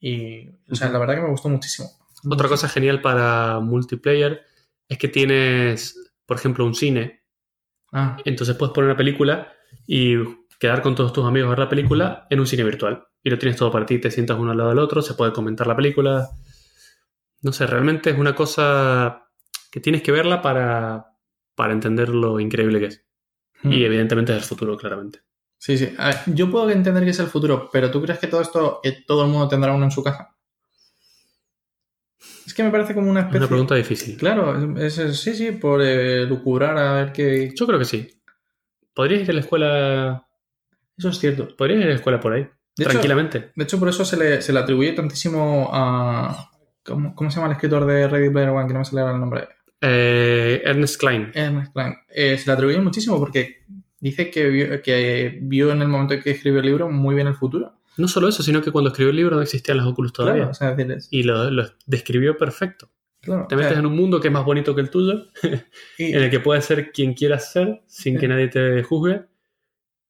Y, o sea, la verdad que me gustó muchísimo. Otra cosa genial para multiplayer es que tienes, por ejemplo, un cine. Ah, Entonces puedes poner una película y quedar con todos tus amigos a ver la película en un cine virtual. Y lo tienes todo para ti, te sientas uno al lado del otro, se puede comentar la película. No sé, realmente es una cosa que tienes que verla para, para entender lo increíble que es. Y evidentemente es el futuro, claramente. Sí, sí. Ver, yo puedo entender que es el futuro, pero ¿tú crees que todo esto, que todo el mundo tendrá uno en su casa? Es que me parece como una Es especie... una pregunta difícil. Claro, es, es- sí, sí, por eh, lucubrar a ver qué... Yo creo que sí. Podrías ir a la escuela. Eso es cierto. Podrías ir a la escuela por ahí. De hecho, tranquilamente. De hecho, por eso se le, se le atribuye tantísimo a... ¿cómo, cómo se llama el escritor de Ready Player One? Que no me sale ahora el nombre. Eh, Ernest Klein. Ernest Klein. Eh, se le atribuye muchísimo porque dice que vio, que vio en el momento en que escribió el libro muy bien el futuro. No solo eso, sino que cuando escribió el libro no existían los Oculus todavía. Claro, o sea, es decir, es- Y lo, lo describió perfecto. claro, Te o sea, metes en un mundo que es más bonito que el tuyo, y- [laughs] en el que puedes ser quien quieras ser sin Sí. que nadie te juzgue.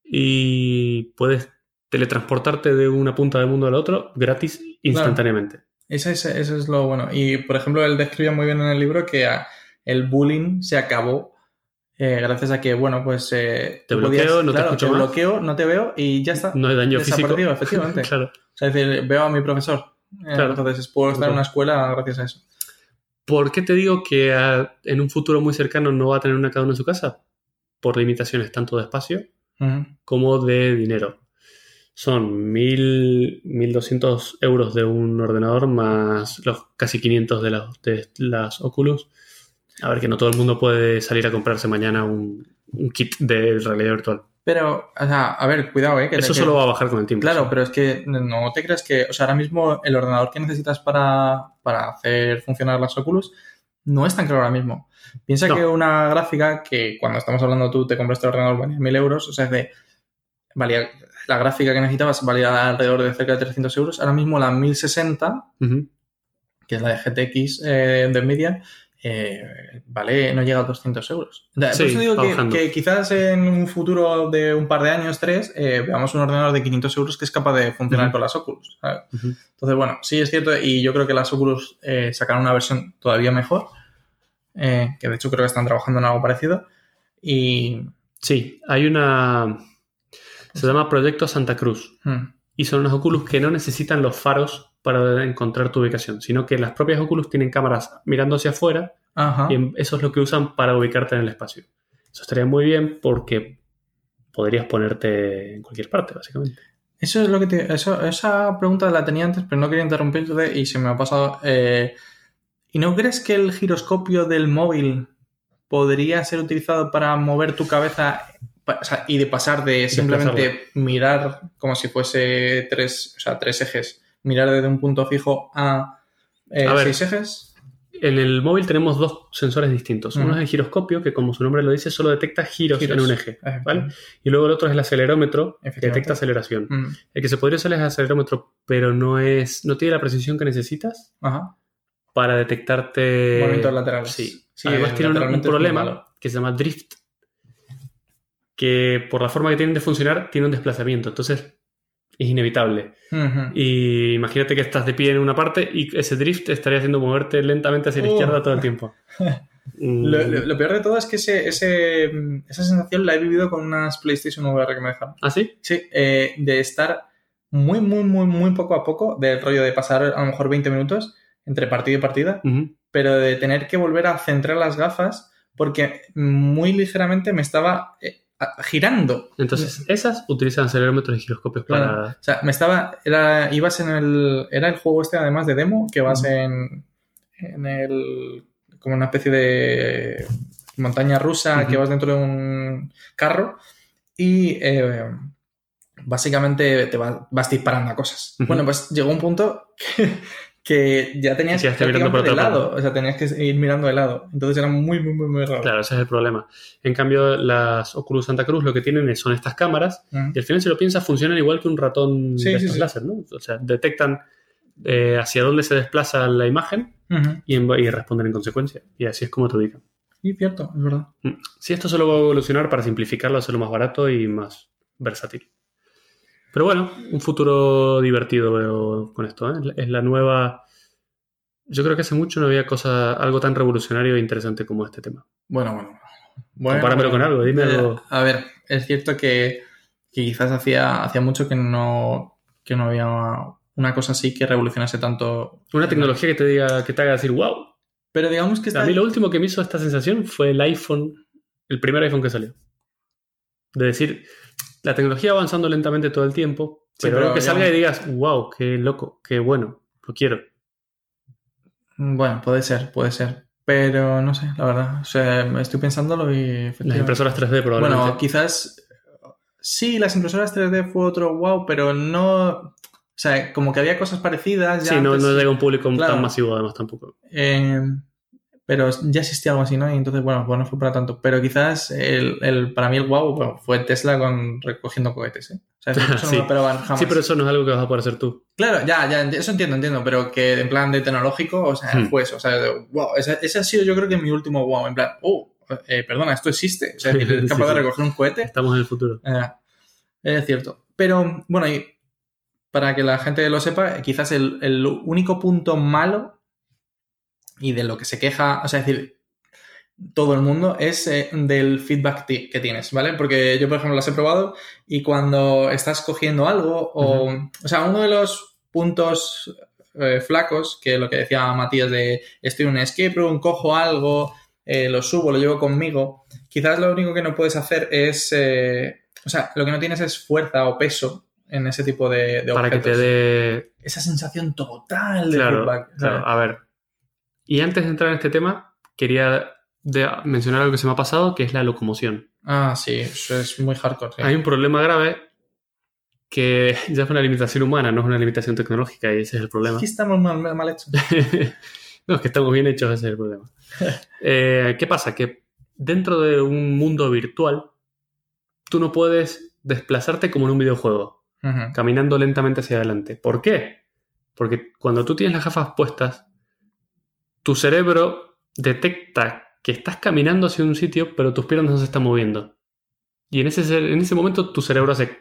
Y puedes teletransportarte de una punta del mundo al otro gratis instantáneamente. Eso es lo bueno. Y, por ejemplo, él describía muy bien en el libro que ah, el bullying se acabó eh, gracias a que, bueno, pues... eh, Te bloqueo, no te escucho te más. bloqueo, no te veo y ya está. No hay daño físico. [laughs] Efectivamente. claro. O sea, es decir, veo a mi profesor. Eh, Claro. Entonces puedo estar en una escuela gracias a eso. ¿Por qué te digo que ah, en un futuro muy cercano no va a tener una cada uno en su casa? Por limitaciones tanto de espacio como de dinero. Son 1.000, 1.200 euros de un ordenador más los casi 500 de, las- de las Oculus. A ver, que no todo el mundo puede salir a comprarse mañana un, un kit de realidad virtual. Pero, o sea, a ver, cuidado, ¿eh? Que Eso solo va a bajar con el tiempo. Claro, sí. pero es que no te creas que, o sea, ahora mismo el ordenador que necesitas para, para hacer funcionar las Oculus no es tan caro ahora mismo. Piensa No. que una gráfica que cuando estamos hablando tú te compraste el ordenador valía 1000 euros, o sea, es de, valía, la gráfica que necesitabas valía alrededor de cerca de 300 euros. Ahora mismo la 1060, Ujú. que es la de GTX eh, de Nvidia, eh, vale, no llega a 200 euros. Por Sí, eso digo que, quizás en un futuro de un par de años, tres, eh, veamos un ordenador de 500 euros que es capaz de funcionar con las Oculus. Entonces, bueno, sí es cierto y yo creo que las Oculus eh, sacarán una versión todavía mejor, eh, que de hecho creo que están trabajando en algo parecido. Y... Sí, hay una... Se llama Proyecto Santa Cruz. hmm, Y son unos Oculus que no necesitan los faros para encontrar tu ubicación, sino que las propias Oculus tienen cámaras mirando hacia afuera Ajá. y eso es lo que usan para ubicarte en el espacio. Eso estaría muy bien porque podrías ponerte en cualquier parte, básicamente. Eso es lo que te- eso, esa pregunta la tenía antes, pero no quería interrumpirte y se me ha pasado. eh, ¿Y no crees que el giroscopio del móvil podría ser utilizado para mover tu cabeza o sea, y de pasar de simplemente mirar como si fuese tres, o sea, tres ejes, mirar desde un punto fijo a, eh, A ver. seis ejes? En el móvil tenemos dos sensores distintos. Uno es el giroscopio, que como su nombre lo dice, solo detecta giros, Giros. en un eje. Y luego el otro es el acelerómetro, que detecta aceleración. Mm, El que se podría usar es el acelerómetro, pero no es no tiene la precisión que necesitas Ajá. para detectarte... Movimientos laterales. Sí. Sí, Además tiene un- problema que se llama drift, que por la forma que tienen de funcionar tiene un desplazamiento. Entonces es inevitable. Y imagínate que estás de pie en una parte y ese drift estaría haciendo moverte lentamente hacia la Oh. izquierda todo el tiempo. [laughs] Lo, lo- lo peor de todo es que ese, ese, esa sensación la he vivido con unas PlayStation VR que me dejaron. ¿Ah, sí? Sí, eh, de estar muy, muy, muy, muy poco a poco, del rollo de pasar a lo mejor 20 minutos entre partida y partida, pero de tener que volver a centrar las gafas porque muy ligeramente me estaba... girando. Entonces, esas utilizan acelerómetros y giroscopios Claro. para... O sea, me estaba. Era, ibas en el. Era el juego este, además de demo, que vas en. En el. Como una especie de. Montaña rusa, que vas dentro de un carro. Y. eh, básicamente te vas, vas disparando a cosas. Bueno, pues llegó un punto que, que ya tenías Que que quedaste mirando por de otra lado. O sea, tenías que ir mirando de lado. Entonces era muy, muy, muy, muy raro. Claro, ese es el problema. En cambio, las Oculus Santa Cruz lo que tienen son estas cámaras y al final, si lo piensas, funcionan igual que un ratón Sí, de sí, láser, ¿no? O sea, detectan eh, hacia dónde se desplaza la imagen y, en- y responden en consecuencia. Y así es como te ubican. Y cierto, es verdad. Mm. Sí, esto solo va a evolucionar para simplificarlo, hacerlo más barato y más versátil. Pero bueno, un futuro divertido veo con esto. ¿eh? Es la nueva. Yo creo que hace mucho no había cosa, algo tan revolucionario e interesante como este tema. Bueno, bueno. bueno Compáramelo con algo, dime Eh, algo. A ver, es cierto que, que quizás hacía, hacía mucho que no, que no había una cosa así que revolucionase tanto. Una tecnología que te diga, que te haga decir, wow. Pero digamos que está. A mí lo último que me hizo esta sensación fue el iPhone, el primer iPhone que salió. De decir, la tecnología va avanzando lentamente todo el tiempo, Sí, pero, pero que salga digamos- y digas, wow, qué loco, qué bueno, lo quiero. Bueno, puede ser, puede ser. Pero no sé, la verdad. O sea, estoy pensándolo y. Las impresoras 3D probablemente. Bueno, quizás. Sí, las impresoras 3D fue otro wow, pero no. O sea, como que había cosas parecidas. Ya sí, no, no llega a un público Claro. tan masivo además tampoco. Eh, pero ya existía algo así, ¿no? Y entonces, bueno, pues no fue para tanto. Pero quizás el, el- para mí el wow bueno, fue Tesla con recogiendo cohetes, ¿eh? O sea, eso [laughs] no Sí. lo esperaban jamás. Sí, pero eso no es algo que vas a poder hacer tú. Claro, ya, ya, eso entiendo, entiendo, pero que en plan de tecnológico, o sea, Hmm. fue eso. O sea, wow, ese, ese ha sido yo creo que mi último wow, en plan, oh, eh, perdona, esto existe. O sea, [laughs] es capaz Sí, de recoger un cohete. Estamos en el futuro. Eh, es cierto. Pero, bueno, y para que la gente lo sepa, quizás el, el único punto malo y de lo que se queja, o sea, es decir, todo el mundo es eh, del feedback que tienes, ¿vale? Porque yo, por ejemplo, las he probado y cuando estás cogiendo algo, o, o sea, uno de los puntos eh, flacos, que lo que decía Matías de estoy en un escape room, cojo algo, eh, lo subo, lo llevo conmigo, quizás lo único que no puedes hacer es, eh, o sea, lo que no tienes es fuerza o peso en ese tipo de, de Para que objetos. te dé. Esa sensación total de Claro, feedback. claro. A ver. Y antes de entrar en este tema, quería de- mencionar algo que se me ha pasado, que es la locomoción. Ah, sí, eso es muy hardcore. Hay un problema grave que [laughs] ya es una limitación humana, no es una limitación tecnológica, y ese es el problema. Aquí estamos mal, mal hechos. [laughs] no, es que estamos bien hechos, ese es el problema. [laughs] Eh, ¿Qué pasa? Que dentro de un mundo virtual, tú no puedes desplazarte como en un videojuego, caminando lentamente hacia adelante. ¿Por qué? Porque cuando tú tienes las gafas puestas, tu cerebro detecta que estás caminando hacia un sitio, pero tus piernas no se están moviendo. Y en ese, en ese momento tu cerebro hace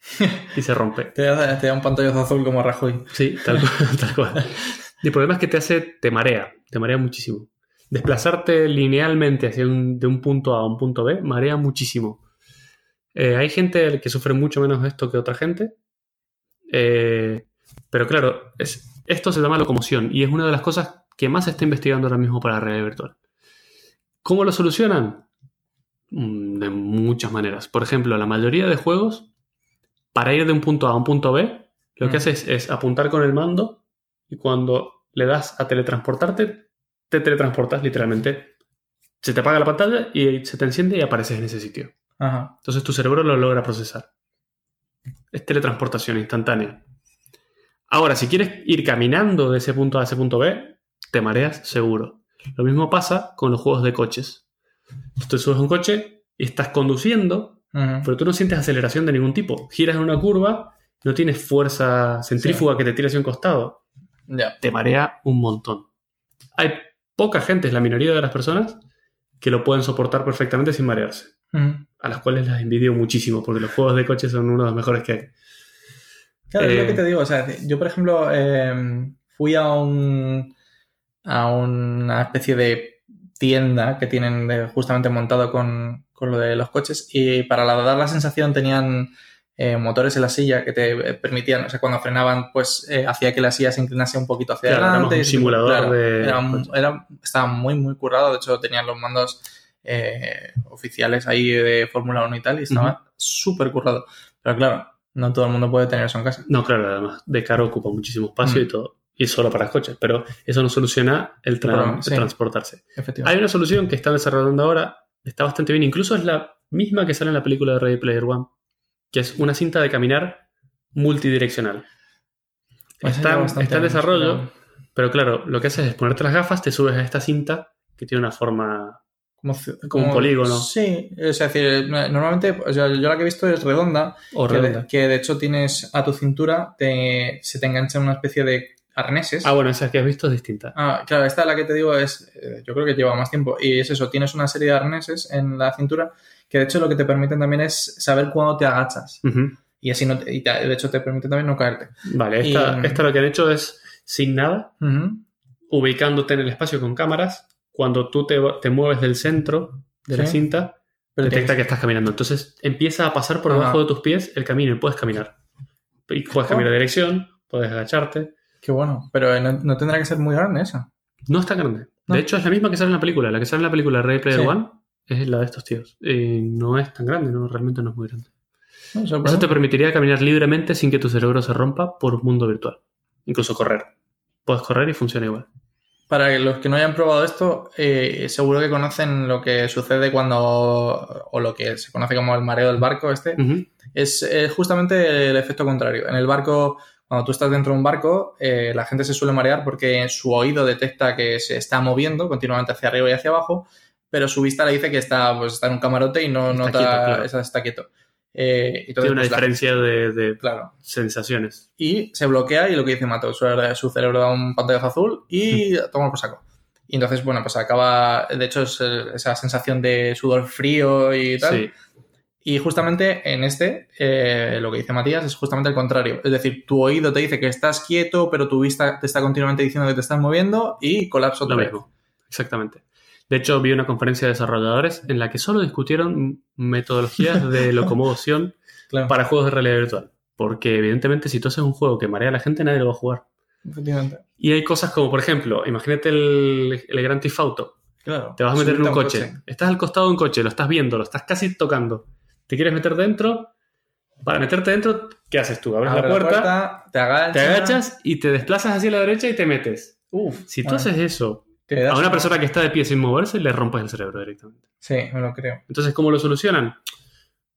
[laughs] y se rompe. Te da, te da un pantallazo azul como Rajoy. Sí, tal cual, [laughs] tal cual. Y el problema es que te hace, te marea, te marea muchísimo. Desplazarte linealmente hacia un- de un punto A a un punto B marea muchísimo. Eh, hay gente que sufre mucho menos esto que otra gente. Eh, pero claro, es, esto se llama locomoción y es una de las cosas que más se está investigando ahora mismo para la realidad virtual. ¿Cómo lo solucionan? Mm, De muchas maneras. Por ejemplo, la mayoría de juegos, para ir de un punto A a un punto B, lo que Mm. haces es apuntar con el mando y cuando le das a teletransportarte, te teletransportas literalmente. Se te apaga la pantalla y se te enciende y apareces en ese sitio. Ajá. Entonces tu cerebro lo logra procesar. Es teletransportación instantánea. Ahora, si quieres ir caminando de ese punto A a ese punto B, te mareas seguro. Lo mismo pasa con los juegos de coches. Tú te subes a un coche y estás conduciendo, pero tú no sientes aceleración de ningún tipo. Giras en una curva, no tienes fuerza centrífuga que te tire hacia un costado. Te marea un montón. Hay poca gente, es la minoría de las personas, que lo pueden soportar perfectamente sin marearse a las cuales las envidio muchísimo, porque los juegos de coche son uno de los mejores que hay. Claro, es Eh, lo que te digo. O sea, yo, por ejemplo, eh, fui a un a una especie de tienda que tienen de- justamente montado con, con lo de los coches y para dar la sensación tenían eh, motores en la silla que te permitían, o sea, cuando frenaban, pues eh, hacía que la silla se inclinase un poquito hacia Claro, era adelante. un ese tipo- simulador claro, de era, era- estaba muy, muy currado. De hecho, tenían los mandos eh, oficiales ahí de Fórmula 1 y tal, y estaba súper currado. Pero claro, no todo el mundo puede tener eso en casa. No, claro, además de caro ocupa muchísimo espacio y Mm. todo. Y solo para coches, pero eso no soluciona el, tra- sí. transportarse. Hay una solución que están desarrollando ahora, está bastante bien, incluso es la misma que sale en la película de Ready Player One, que es una cinta de caminar multidireccional. Pues está, está en desarrollo, pero pero claro, lo que haces es ponerte las gafas, te subes a esta cinta que tiene una forma... Como, un polígono. Sí, es decir, normalmente, o sea, yo la que he visto es redonda, o que, de, redonda. que de hecho tienes a tu cintura, te, se te engancha una especie de arneses. Ah, bueno, esa que has visto es distinta. Ah, claro, esta la que te digo es, eh, yo creo que lleva más tiempo. Y es eso, tienes una serie de arneses en la cintura que de hecho lo que te permiten también es saber cuándo te agachas. Y así no te- y te- de hecho te permite también no caerte. Vale, esta, Y- esta lo que han hecho es sin nada, ubicándote en el espacio con cámaras. Cuando tú te, te mueves del centro de la cinta, Pero detecta que estás caminando. Entonces empieza a pasar por debajo de tus pies el camino y puedes caminar. Y puedes cambiar de dirección, puedes agacharte. Qué bueno. Pero no, no tendrá que ser muy grande esa. No es tan grande. No. De hecho, es la misma que sale en la película. La que sale en la película Ready Player Sí. One es la de estos tíos. Y no es tan grande, no, realmente no es muy grande. Eso te permitiría caminar libremente sin que tu cerebro se rompa por un mundo virtual. Incluso correr. Puedes correr y funciona igual. Para los que no hayan probado esto, eh, seguro que conocen lo que sucede cuando, o lo que se conoce como el mareo del barco este, es eh, justamente el efecto contrario. En el barco, cuando tú estás dentro de un barco, eh, la gente se suele marear porque su oído detecta que se está moviendo continuamente hacia arriba y hacia abajo, pero su vista le dice que está, pues, está en un camarote y no Está nota quieto, claro. esa- está quieto. Eh, Tiene una pues, diferencia de, de claro. sensaciones. Y se bloquea y lo que dice Mato, su, su cerebro da un pantallazo azul y [laughs] toma por saco. Y entonces, bueno, pues acaba, de hecho, es esa sensación de sudor frío y tal. Sí. Y justamente en este, eh, lo que dice Matías es justamente el contrario. Es decir, tu oído te dice que estás quieto, pero tu vista te está continuamente diciendo que te estás moviendo y colapso otra Lo vez. mismo. Exactamente. De hecho, vi una conferencia de desarrolladores en la que solo discutieron metodologías de [laughs] locomoción Claro, para juegos de realidad virtual. Porque, evidentemente, si tú haces un juego que marea a la gente, nadie lo va a jugar. efectivamente. Y hay cosas como, por ejemplo, imagínate el, el Gran Theft Auto. Claro. Te vas a meter en un coche. Estás al costado de un coche, lo estás viendo, lo estás casi tocando. ¿Te quieres meter dentro? Para meterte dentro, ¿qué haces tú? Abres Abre la puerta, te agachas. te agachas y te desplazas hacia la derecha y te metes. Uf, Si tú bueno, haces eso a una persona que está de pie sin moverse, le rompes el cerebro directamente. Sí, me lo creo. Entonces, ¿cómo lo solucionan?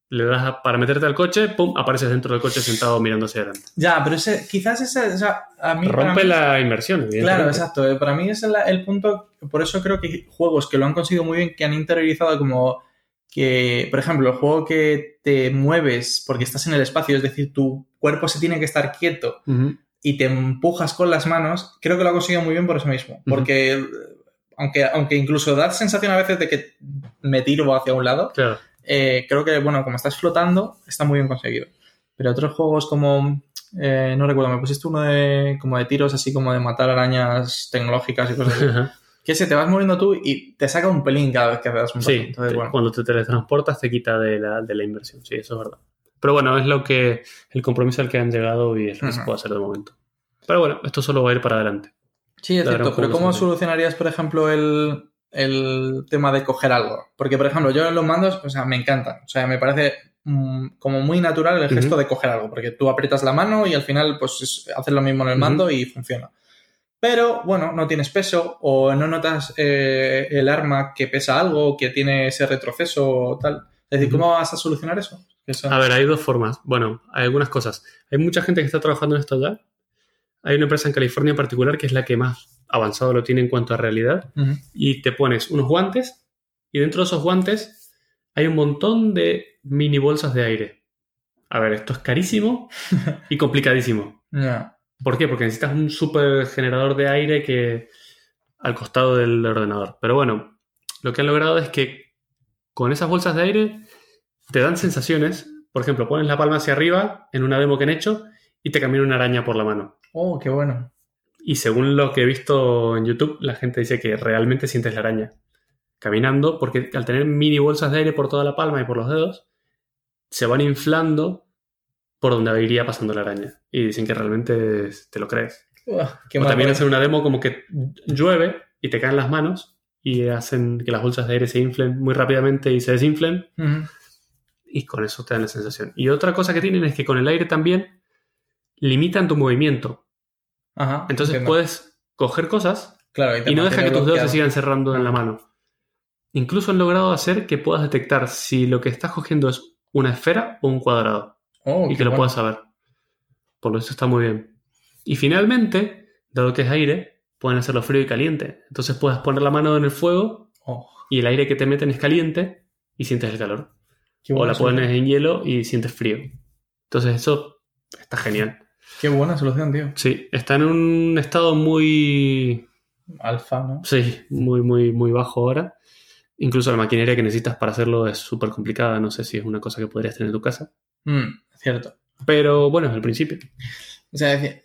Le das a- para meterte al coche, pum, apareces dentro del coche sentado mirando hacia adelante. Ya, pero ese, quizás ese, o sea, a mí... Rompe mí- la evidentemente. Claro, exacto. Eh, Para mí es el, el punto, por eso creo que juegos que lo han conseguido muy bien, que han interiorizado como que, por ejemplo, el juego que te mueves porque estás en el espacio, es decir, tu cuerpo se tiene que estar quieto y te empujas con las manos, creo que lo ha conseguido muy bien por eso mismo. Porque aunque, aunque incluso da sensación a veces de que me tiro hacia un lado, Claro. eh, creo que, bueno, como estás flotando, está muy bien conseguido. Pero otros juegos como, eh, no recuerdo, me pusiste uno de, como de tiros así como de matar arañas tecnológicas y cosas así. Que se te vas moviendo tú y te saca un pelín cada vez que haces un paso. Sí, Entonces, bueno. cuando te teletransportas te quita de la, de la inversión, sí, eso es verdad. Pero bueno, es lo que el compromiso al que han llegado y es lo que se puede hacer de momento. Pero bueno, esto solo va a ir para adelante. Sí, es cierto, pero cómo ¿cómo se hace. solucionarías, por ejemplo, el, el tema de coger algo? Porque, por ejemplo, yo en los mandos, o sea, me encantan. O sea, me parece mm, como muy natural el gesto de coger algo, porque tú aprietas la mano y al final, pues, es- haces lo mismo en el mando y funciona. Pero, bueno, no tienes peso o no notas eh, el arma que pesa algo, que tiene ese retroceso o tal. Es decir. ¿cómo vas a solucionar eso? Eso- A ver, hay dos formas. Bueno, hay algunas cosas. Hay mucha gente que está trabajando en esto ya. Hay una empresa en California en particular que es la que más avanzado lo tiene en cuanto a realidad. Y te pones unos guantes y dentro de esos guantes hay un montón de mini bolsas de aire. A ver, esto es carísimo [laughs] y complicadísimo. Ya. ¿Por qué? Porque necesitas un super generador de aire que al costado del ordenador. Pero bueno, lo que han logrado es que con esas bolsas de aire te dan sensaciones. Por ejemplo, pones la palma hacia arriba en una demo que han hecho y te camina una araña por la mano. Oh, qué bueno. Y según lo que he visto en YouTube, la gente dice que realmente sientes la araña caminando porque al tener mini bolsas de aire por toda la palma y por los dedos, se van inflando por donde iría pasando la araña. Y dicen que realmente te lo crees. O también hacer una demo como que llueve y te caen las manos y hacen que las bolsas de aire se inflen muy rápidamente y se desinflen y con eso te dan la sensación. Y otra cosa que tienen es que con el aire también limitan tu movimiento. Ajá. Entonces entiendo. puedes coger cosas Claro, te y no deja que tus dedos se sigan cerrando en la mano. Incluso han logrado hacer que puedas detectar si lo que estás cogiendo es una esfera o un cuadrado Oh, y que lo puedas saber. Por lo eso está muy bien. Y finalmente, dado que es aire, pueden hacerlo frío y caliente. Entonces puedes poner la mano en el fuego Oh, y el aire que te meten es caliente y sientes el calor. qué O la pones en hielo y sientes frío. Entonces eso está genial. Qué buena solución, tío. Sí, está en un estado muy... Alfa, ¿no? Sí, muy, muy, muy bajo ahora. Incluso la maquinaria que necesitas para hacerlo es súper complicada. No sé si es una cosa que podrías tener en tu casa. Mm, cierto. Pero bueno, es el principio. O sea, es,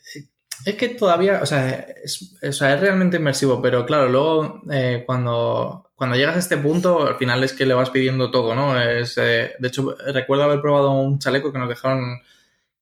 es que todavía, o sea, es, o sea, es realmente inmersivo, pero claro, luego eh, cuando, cuando llegas a este punto, al final es que le vas pidiendo todo, ¿no? Es, eh, de hecho, recuerdo haber probado un chaleco que nos dejaron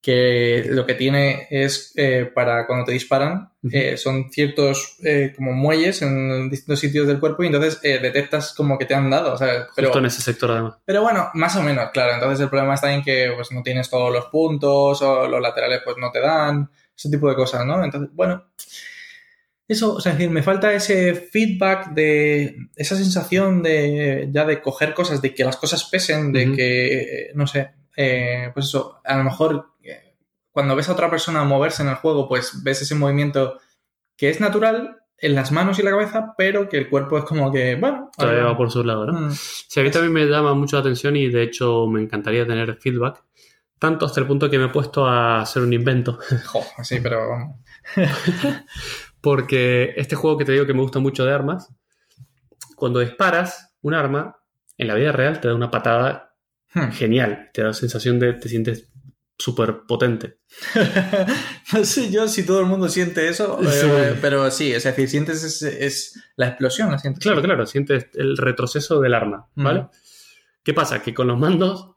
que lo que tiene es eh, para cuando te disparan, eh, son ciertos eh, como muelles en distintos sitios del cuerpo y entonces detectas como que te han dado, o sea, pero... Justo en ese sector además. Pero bueno, más o menos, claro. Entonces el problema está en que pues, no tienes todos los puntos o los laterales pues no te dan, ese tipo de cosas, ¿no? Entonces, bueno, eso, o sea, es decir, me falta ese feedback de esa sensación de ya de coger cosas, de que las cosas pesen, de que, no sé, pues eso, a lo mejor cuando ves a otra persona moverse en el juego, pues ves ese movimiento que es natural en las manos y la cabeza, pero que el cuerpo es como que, bueno, Todavía va por su lado, ¿no? Mm. Sí, a mí también me llama mucho la atención y de hecho me encantaría tener feedback. Tanto hasta el punto que me he puesto a hacer un invento. [laughs] Jo, sí, pero vamos. [laughs] Porque este juego que te digo que me gusta mucho de armas, cuando disparas un arma, en la vida real te da una patada Hmm. genial. Te da la sensación de te sientes súper potente. [laughs] no sé yo si todo el mundo siente eso, Sí. eh, pero sí, es decir, sientes es, es la explosión, la sientes. Claro, claro, sientes el retroceso del arma, ¿vale? ¿Qué pasa? Que con los mandos,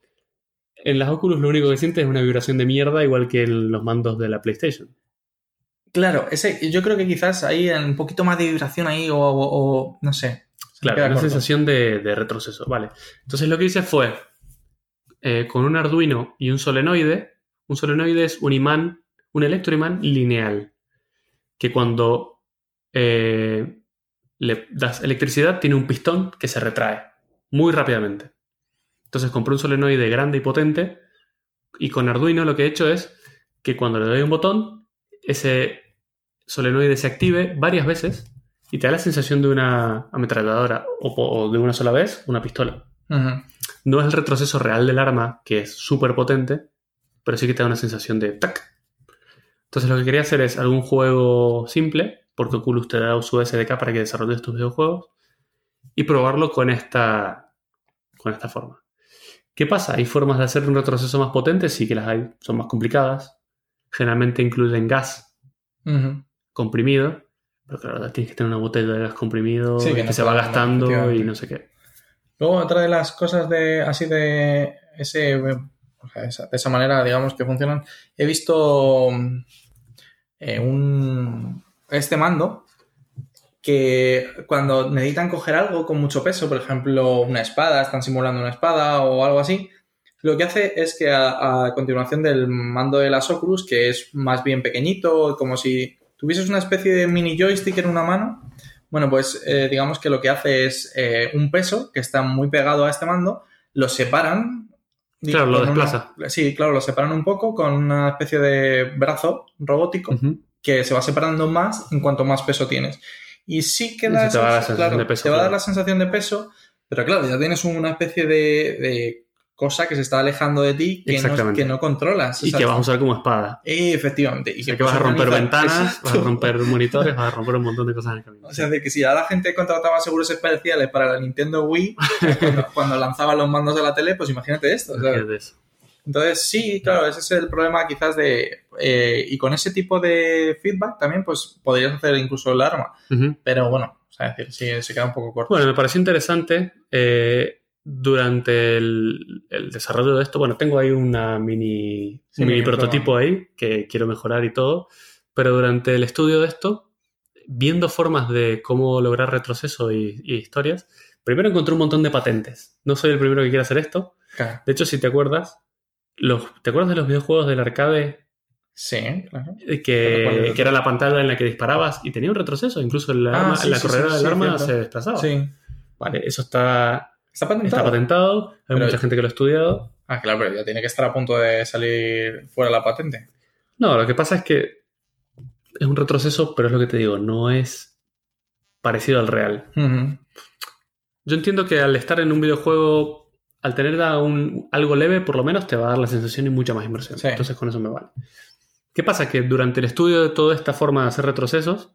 en las Oculus lo único que sientes es una vibración de mierda, igual que en los mandos de la PlayStation. Claro, ese, yo creo que quizás hay un poquito más de vibración ahí o, o- o no sé. Claro, una corto. sensación de, de retroceso, vale. Entonces lo que hice fue, eh, con un Arduino y un solenoide, un solenoide es un imán, un electroimán lineal, que cuando eh, le das electricidad tiene un pistón que se retrae muy rápidamente. Entonces compré un solenoide grande y potente y con Arduino lo que he hecho es que cuando le doy un botón, ese solenoide se active varias veces y te da la sensación de una ametralladora o, de una sola vez una pistola. No es el retroceso real del arma, que es súper potente, pero sí que te da una sensación de tac. Entonces lo que quería hacer es algún juego simple, porque Oculus te da su SDK para que desarrolles tus videojuegos, y probarlo con esta, con esta forma. ¿Qué pasa? Hay formas de hacer un retroceso más potente, sí que las hay, son más complicadas. Generalmente incluyen gas comprimido, pero claro, tienes que tener una botella de gas comprimido Sí, que que, no se va gastando y no sé qué. Luego, otra de las cosas de así de ese esa- de esa manera, digamos, que funcionan, he visto mm, eh, un este mando que cuando necesitan coger algo con mucho peso, por ejemplo, una espada, están simulando una espada o algo así, lo que hace es que a, a continuación del mando de las Oculus, que es más bien pequeñito, como si tuvieses una especie de mini joystick en una mano, bueno, pues eh, digamos que lo que hace es eh, un peso que está muy pegado a este mando, lo separan. Claro, lo una- desplaza. sí, claro, lo separan un poco con una especie de brazo robótico que se va separando más en cuanto más peso tienes. Y sí que da te va a dar la sensación de peso, la sensación de pero claro, ya tienes una especie de, de cosa que se está alejando de ti que, no, Exactamente. que no controlas. Y O sea, que vas a usar como espada. efectivamente. Y O sea, que vas a romper organizar- ventanas, [laughs] vas a romper monitores, vas a romper un montón de cosas en el camino. O sea, de que si ya la gente contrataba seguros especiales para la Nintendo Wii, [laughs] cuando, cuando lanzaban los mandos a la tele, pues imagínate esto. ¿sabes? Imagínate eso. Entonces, sí, claro, ese es el problema quizás de... eh, y con ese tipo de feedback también, pues podrías hacer incluso el arma. Pero bueno, o sea, es decir, sí, se queda un poco corto. Bueno, me pareció interesante. eh, durante el, el desarrollo de esto, bueno, tengo ahí una mini, Sí, mini prototipo ahí que quiero mejorar y todo, pero durante el estudio de esto viendo formas de cómo lograr retroceso y, y historias, primero encontré un montón de patentes. No soy el primero que quiere hacer esto. Claro. De hecho, si te acuerdas, los, ¿te acuerdas de los videojuegos del arcade Sí, claro. Eh, que, que era la pantalla en la que disparabas y tenía un retroceso, incluso el Ah, arma- sí, la sí, corredera del arma cierto. se desplazaba. Sí. Vale, eso está, Está patentado. está patentado, hay Pero- mucha gente que lo ha estudiado. Ah, claro, pero ya tiene que estar a punto de salir fuera la patente. No, lo que pasa es que es un retroceso, pero es lo que te digo, no es parecido al real. Yo entiendo que al estar en un videojuego, al tener un- algo leve, por lo menos te va a dar la sensación y mucha más inmersión. Sí. Entonces con eso me vale. ¿Qué pasa? Que durante el estudio de toda esta forma de hacer retrocesos,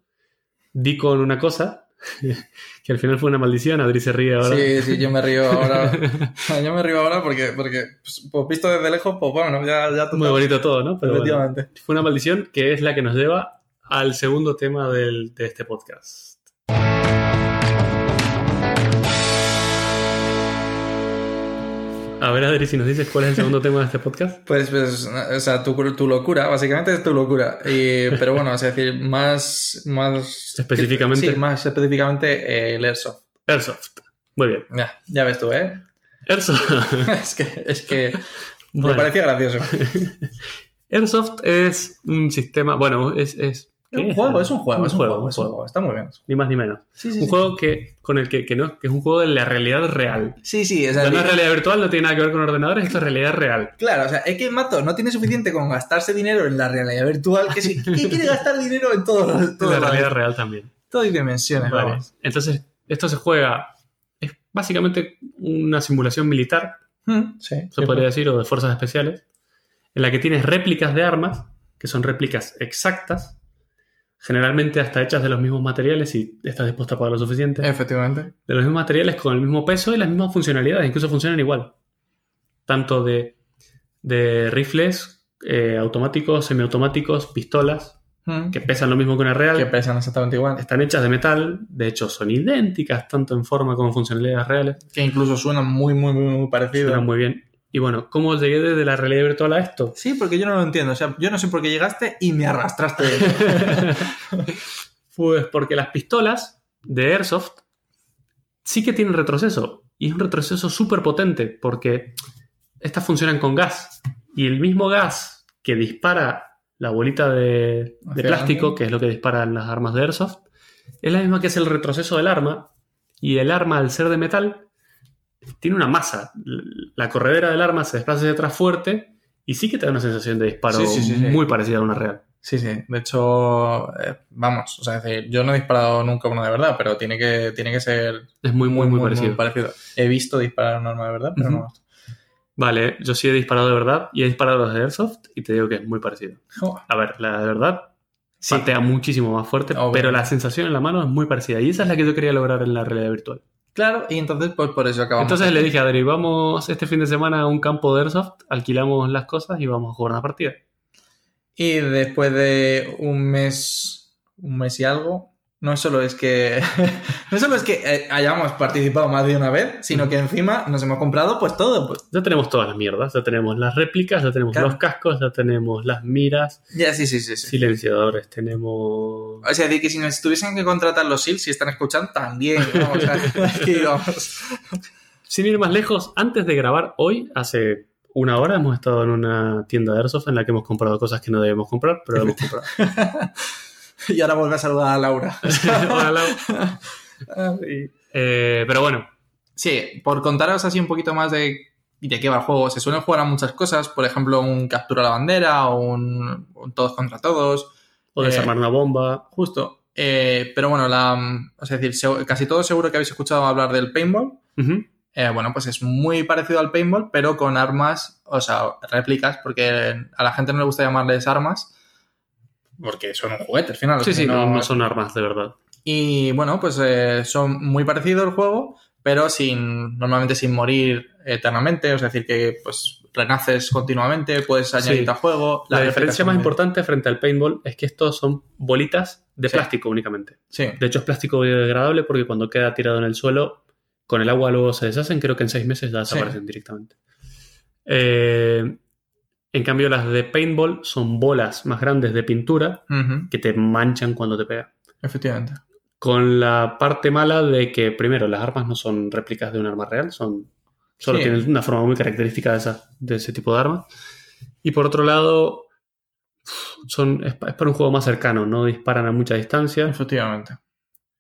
di con una cosa [laughs] que al final fue una maldición. Adri se ríe ahora. Sí, sí, yo me río ahora. [laughs] yo me río ahora porque, porque pues, pues, visto desde lejos, pues bueno, ya, ya Muy bonito todo, ¿no? Pero bueno, Efectivamente. fue una maldición que es la que nos lleva al segundo tema del- de este podcast. A ver, Adri, si nos dices cuál es el segundo tema de este podcast. [laughs] Pues, pues, o sea, tu, tu locura, básicamente es tu locura. Y, pero bueno, es decir, más, más... Específicamente. Sí, más específicamente eh, el Airsoft. Airsoft. Muy bien. Ya, ya ves tú, ¿eh? Airsoft. [laughs] es que, es que me parecía gracioso. [laughs] Airsoft es un sistema. Bueno, es. es Es ¿qué un juego, es un juego, es un juego, es un juego. Está muy bien. Ni más ni menos. Sí, sí, un sí. juego que, con el que, que no, que es un juego de la realidad real. Sí, sí, o sea, no es realidad virtual, no tiene nada que ver con ordenadores, esto es realidad real. Claro, o sea, es que Mato no tiene suficiente con gastarse dinero en la realidad virtual que, si, que quiere gastar dinero en todo, [laughs] todo, la realidad real también. Todas dimensiones, Vale. vamos. Entonces, esto se juega. Es básicamente una simulación militar, Mm, Sí, se podría decir, o de fuerzas especiales, en la que tienes réplicas de armas, que son réplicas exactas, generalmente hasta hechas de los mismos materiales y estás dispuesto a pagar lo suficiente. Efectivamente. de los mismos materiales con el mismo peso y las mismas funcionalidades, incluso funcionan igual. Tanto de, de rifles eh, automáticos, semiautomáticos, pistolas, Mm, que pesan lo mismo que una real, Que pesan exactamente igual. están hechas de metal, de hecho son idénticas tanto en forma como en funcionalidades reales, Que incluso suenan muy, muy, muy, muy parecido. suenan muy bien. Y bueno, ¿cómo llegué desde la realidad virtual a esto? Sí, porque yo no lo entiendo. O sea, yo no sé por qué llegaste y me arrastraste. [laughs] Pues porque las pistolas de Airsoft sí que tienen retroceso. Y es un retroceso súper potente porque estas funcionan con gas. Y el mismo gas que dispara la bolita de, de plástico, que es lo que disparan las armas de Airsoft, es la misma que es el retroceso del arma. Y el arma, al ser de metal, tiene una masa. La corredera del arma se desplaza hacia atrás fuerte y sí que te da una sensación de disparo Sí, sí, sí, sí. muy parecida a una real. sí, sí. De hecho, eh, vamos. O sea, es decir, yo no he disparado nunca uno de verdad, pero tiene que, tiene que ser Es muy, muy, muy, parecido. He visto disparar un arma de verdad, pero Ujú. no. Vale, yo sí he disparado de verdad y he disparado los de Airsoft y te digo que es muy parecido. A ver, la de verdad patea muchísimo más fuerte, Obvio. pero la sensación en la mano es muy parecida y esa es la que yo quería lograr en la realidad virtual. Claro, y entonces, pues por eso acabamos. Entonces le dije a Adri, vamos este fin de semana a un campo de Airsoft, alquilamos las cosas y vamos a jugar una partida. Y después de un mes, un mes y algo, no solo es que [laughs] no solo es que eh, hayamos participado más de una vez, sino que encima nos hemos comprado pues todo. Pues, Ya tenemos todas las mierdas, ya tenemos las réplicas, ya tenemos Claro. los cascos, ya tenemos las miras, ya, sí, sí, sí, sí. silenciadores, tenemos... O sea, decir que si nos tuviesen que contratar los SEALs, si están escuchando, también. Vamos, o sea, [laughs] aquí vamos. Sin ir más lejos, antes de grabar hoy, hace una hora hemos estado en una tienda de Airsoft en la que hemos comprado cosas que no debemos comprar, pero hemos [laughs] comprado. [laughs] Y ahora vuelve a saludar a Laura. [laughs] Hola, Lau. [laughs] Y- Eh, pero bueno, Sí, por contaros así un poquito más de, de qué va el juego, se suelen jugar a muchas cosas, por ejemplo, un captura la bandera o un, un todos contra todos, o Eh, desarmar una bomba. justo. Eh, pero bueno, la, es decir, casi todos seguro que habéis escuchado hablar del paintball. Eh, bueno, pues es muy parecido al paintball, pero con armas, o sea, réplicas, porque a la gente no le gusta llamarles armas, porque son un juguete al final. Sí, sí, no, no son armas de verdad. Y bueno, pues eh, son muy parecidos el juego, pero sin normalmente sin morir eternamente. Es decir, que pues renaces continuamente, puedes añadir Sí. al juego. La diferencia más importante frente al paintball es que estos son bolitas de Sí. plástico únicamente. Sí, De hecho, es plástico biodegradable porque cuando queda tirado en el suelo, con el agua luego se deshacen. Creo que en seis meses ya desaparecen directamente. Eh, en cambio, las de paintball son bolas más grandes de pintura que te manchan cuando te pegan. Efectivamente. Con la parte mala de que, primero, las armas no son réplicas de un arma real, son solo Sí. tienen una forma muy característica de, esa- de ese tipo de arma. Y por otro lado, son, es, pa- es para un juego más cercano, no disparan a mucha distancia Efectivamente.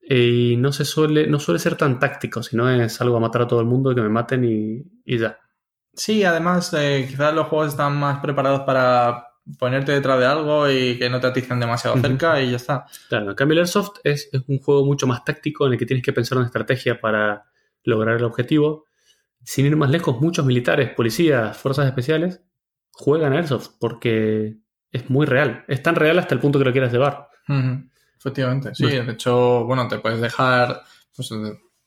y no, se suele, no suele ser tan táctico, sino es algo a matar a todo el mundo, que me maten y, y ya. Sí, además, eh, quizás los juegos están más preparados para ponerte detrás de algo y que no te aticen demasiado cerca y ya está. Claro, en cambio el Airsoft es, es un juego mucho más táctico en el que tienes que pensar una estrategia para lograr el objetivo. Sin ir más lejos, muchos militares, policías, fuerzas especiales juegan a Airsoft porque es muy real. Es tan real hasta el punto que lo quieras llevar. Efectivamente, sí. De hecho, bueno, te puedes dejar, pues,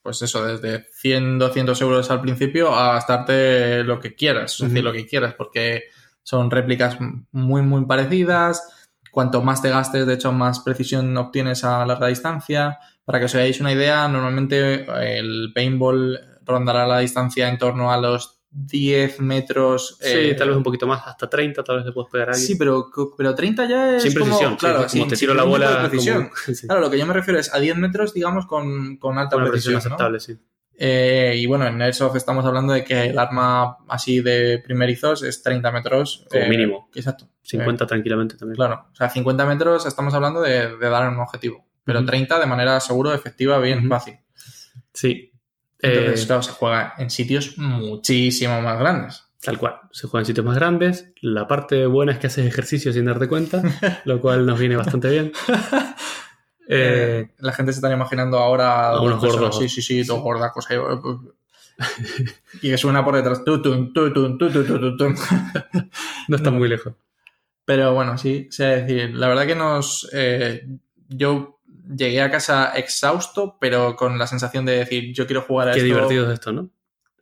pues eso, desde 100, 200 euros al principio a gastarte lo que quieras, es decir, lo que quieras, porque son réplicas muy, muy parecidas. Cuanto más te gastes, de hecho, más precisión obtienes a larga distancia. Para que os hagáis una idea, normalmente el paintball rondará la distancia en torno a los 10 metros. Sí, eh, tal vez un poquito más, hasta 30, tal vez le puedes pegar a alguien. Sí, pero, pero 30 ya es sin como- precisión, sí, claro, como sin- te tiro la bola. precisión. [laughs] como- sí, Claro, lo que yo me refiero es a 10 metros, digamos, con, con alta una precisión. precisión ¿no? aceptable, sí. Eh, y bueno, en Airsoft estamos hablando de que el arma así de primerizos es 30 metros. Como eh, mínimo. Exacto. 50 tranquilamente Eh, también. claro. O sea, 50 metros estamos hablando de, de dar un objetivo. Pero Ujú. 30 de manera seguro, efectiva, bien Ujú. fácil. Sí. Entonces, Eh, claro, se juega en sitios muchísimo más grandes. Tal cual. Se juega en sitios más grandes. La parte buena es que haces ejercicio sin darte cuenta, [laughs] lo cual nos viene bastante bien. [laughs] Eh, Eh, la gente se está imaginando ahora A unos personas, gordos. Sí, sí, sí, dos gordacos ahí. [laughs] y que suena por detrás. no está muy lejos. Pero bueno, sí, sé decir, la verdad que nos. eh, yo llegué a casa exhausto, pero con la sensación de decir, yo quiero jugar a Qué esto. divertido es esto, ¿no?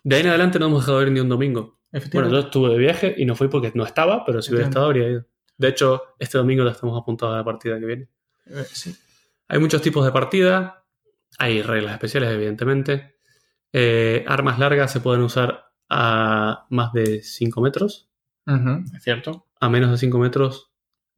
De ahí en adelante no hemos dejado de ir ni un domingo. Bueno, yo estuve de viaje y no fui porque no estaba, pero si hubiera estado habría ido. De hecho, este domingo ya estamos apuntados a la partida que viene. Eh, sí. Hay muchos tipos de partida. Hay reglas especiales, evidentemente. Eh, armas largas se pueden usar a más de 5 metros. Ujú, es cierto. A menos de 5 metros,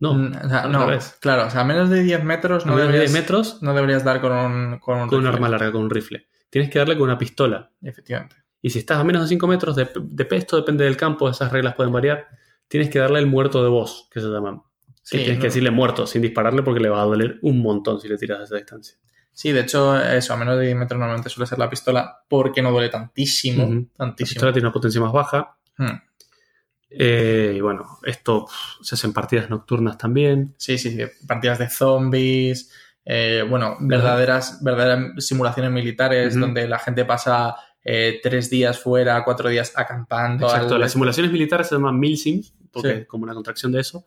no. Mm, o sea, no, claro, o sea, a menos de 10 metros a no de deberías, 10 metros no deberías dar con un, con un con un arma larga, con un rifle. Tienes que darle con una pistola. Efectivamente. Y si estás a menos de 5 metros, de, de esto depende del campo, esas reglas pueden variar. Tienes que darle el muerto de voz, que se llama. Sí, que tienes no- que decirle muerto sin dispararle porque le va a doler un montón si le tiras a esa distancia. Sí, de hecho, eso, a menos de 10 metros normalmente suele ser la pistola porque no duele tantísimo. Ujú. La Tantísimo. pistola tiene una potencia más baja. Hmm. Eh, y bueno, esto se hace en partidas nocturnas también. Sí, sí, sí. Partidas de zombies. eh, bueno, verdaderas, verdaderas simulaciones militares donde la gente pasa eh, tres días fuera, cuatro días acampando. Exacto, al- las simulaciones militares se llaman milsims, porque Sí. es como una contracción de eso.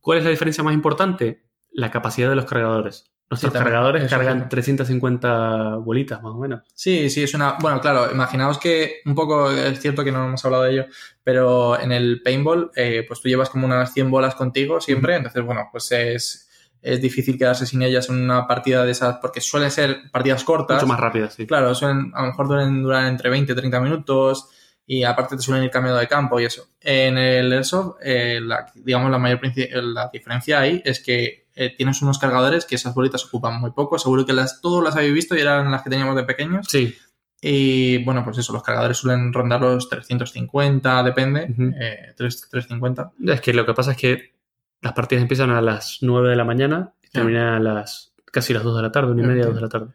¿Cuál es la diferencia más importante? La capacidad de los cargadores. Nuestros Sí, cargadores cargan sí. 350 bolitas, más o menos. Sí, sí, es una. Bueno, claro, imaginaos que un poco es cierto que no hemos hablado de ello, pero en el paintball, eh, pues tú llevas como unas 100 bolas contigo siempre, entonces, bueno, pues es, es difícil quedarse sin ellas en una partida de esas, porque suelen ser partidas cortas. Mucho más rápidas, sí. Claro, suelen, a lo mejor duran, duran entre 20 y 30 minutos y aparte te suelen ir cambiando de campo y eso. En el Airsoft, eh, la- digamos, la mayor la diferencia ahí es que eh, tienes unos cargadores que esas bolitas ocupan muy poco. Seguro que las, todos las habéis visto y eran las que teníamos de pequeños. Sí, Y bueno, pues eso, los cargadores suelen rondar los 350, depende. Ujú. eh, 3- 350. es que lo que pasa es que las partidas empiezan a las 9 de la mañana y terminan a las casi las 2 de la tarde, una y media, Entiendo. 2 de la tarde.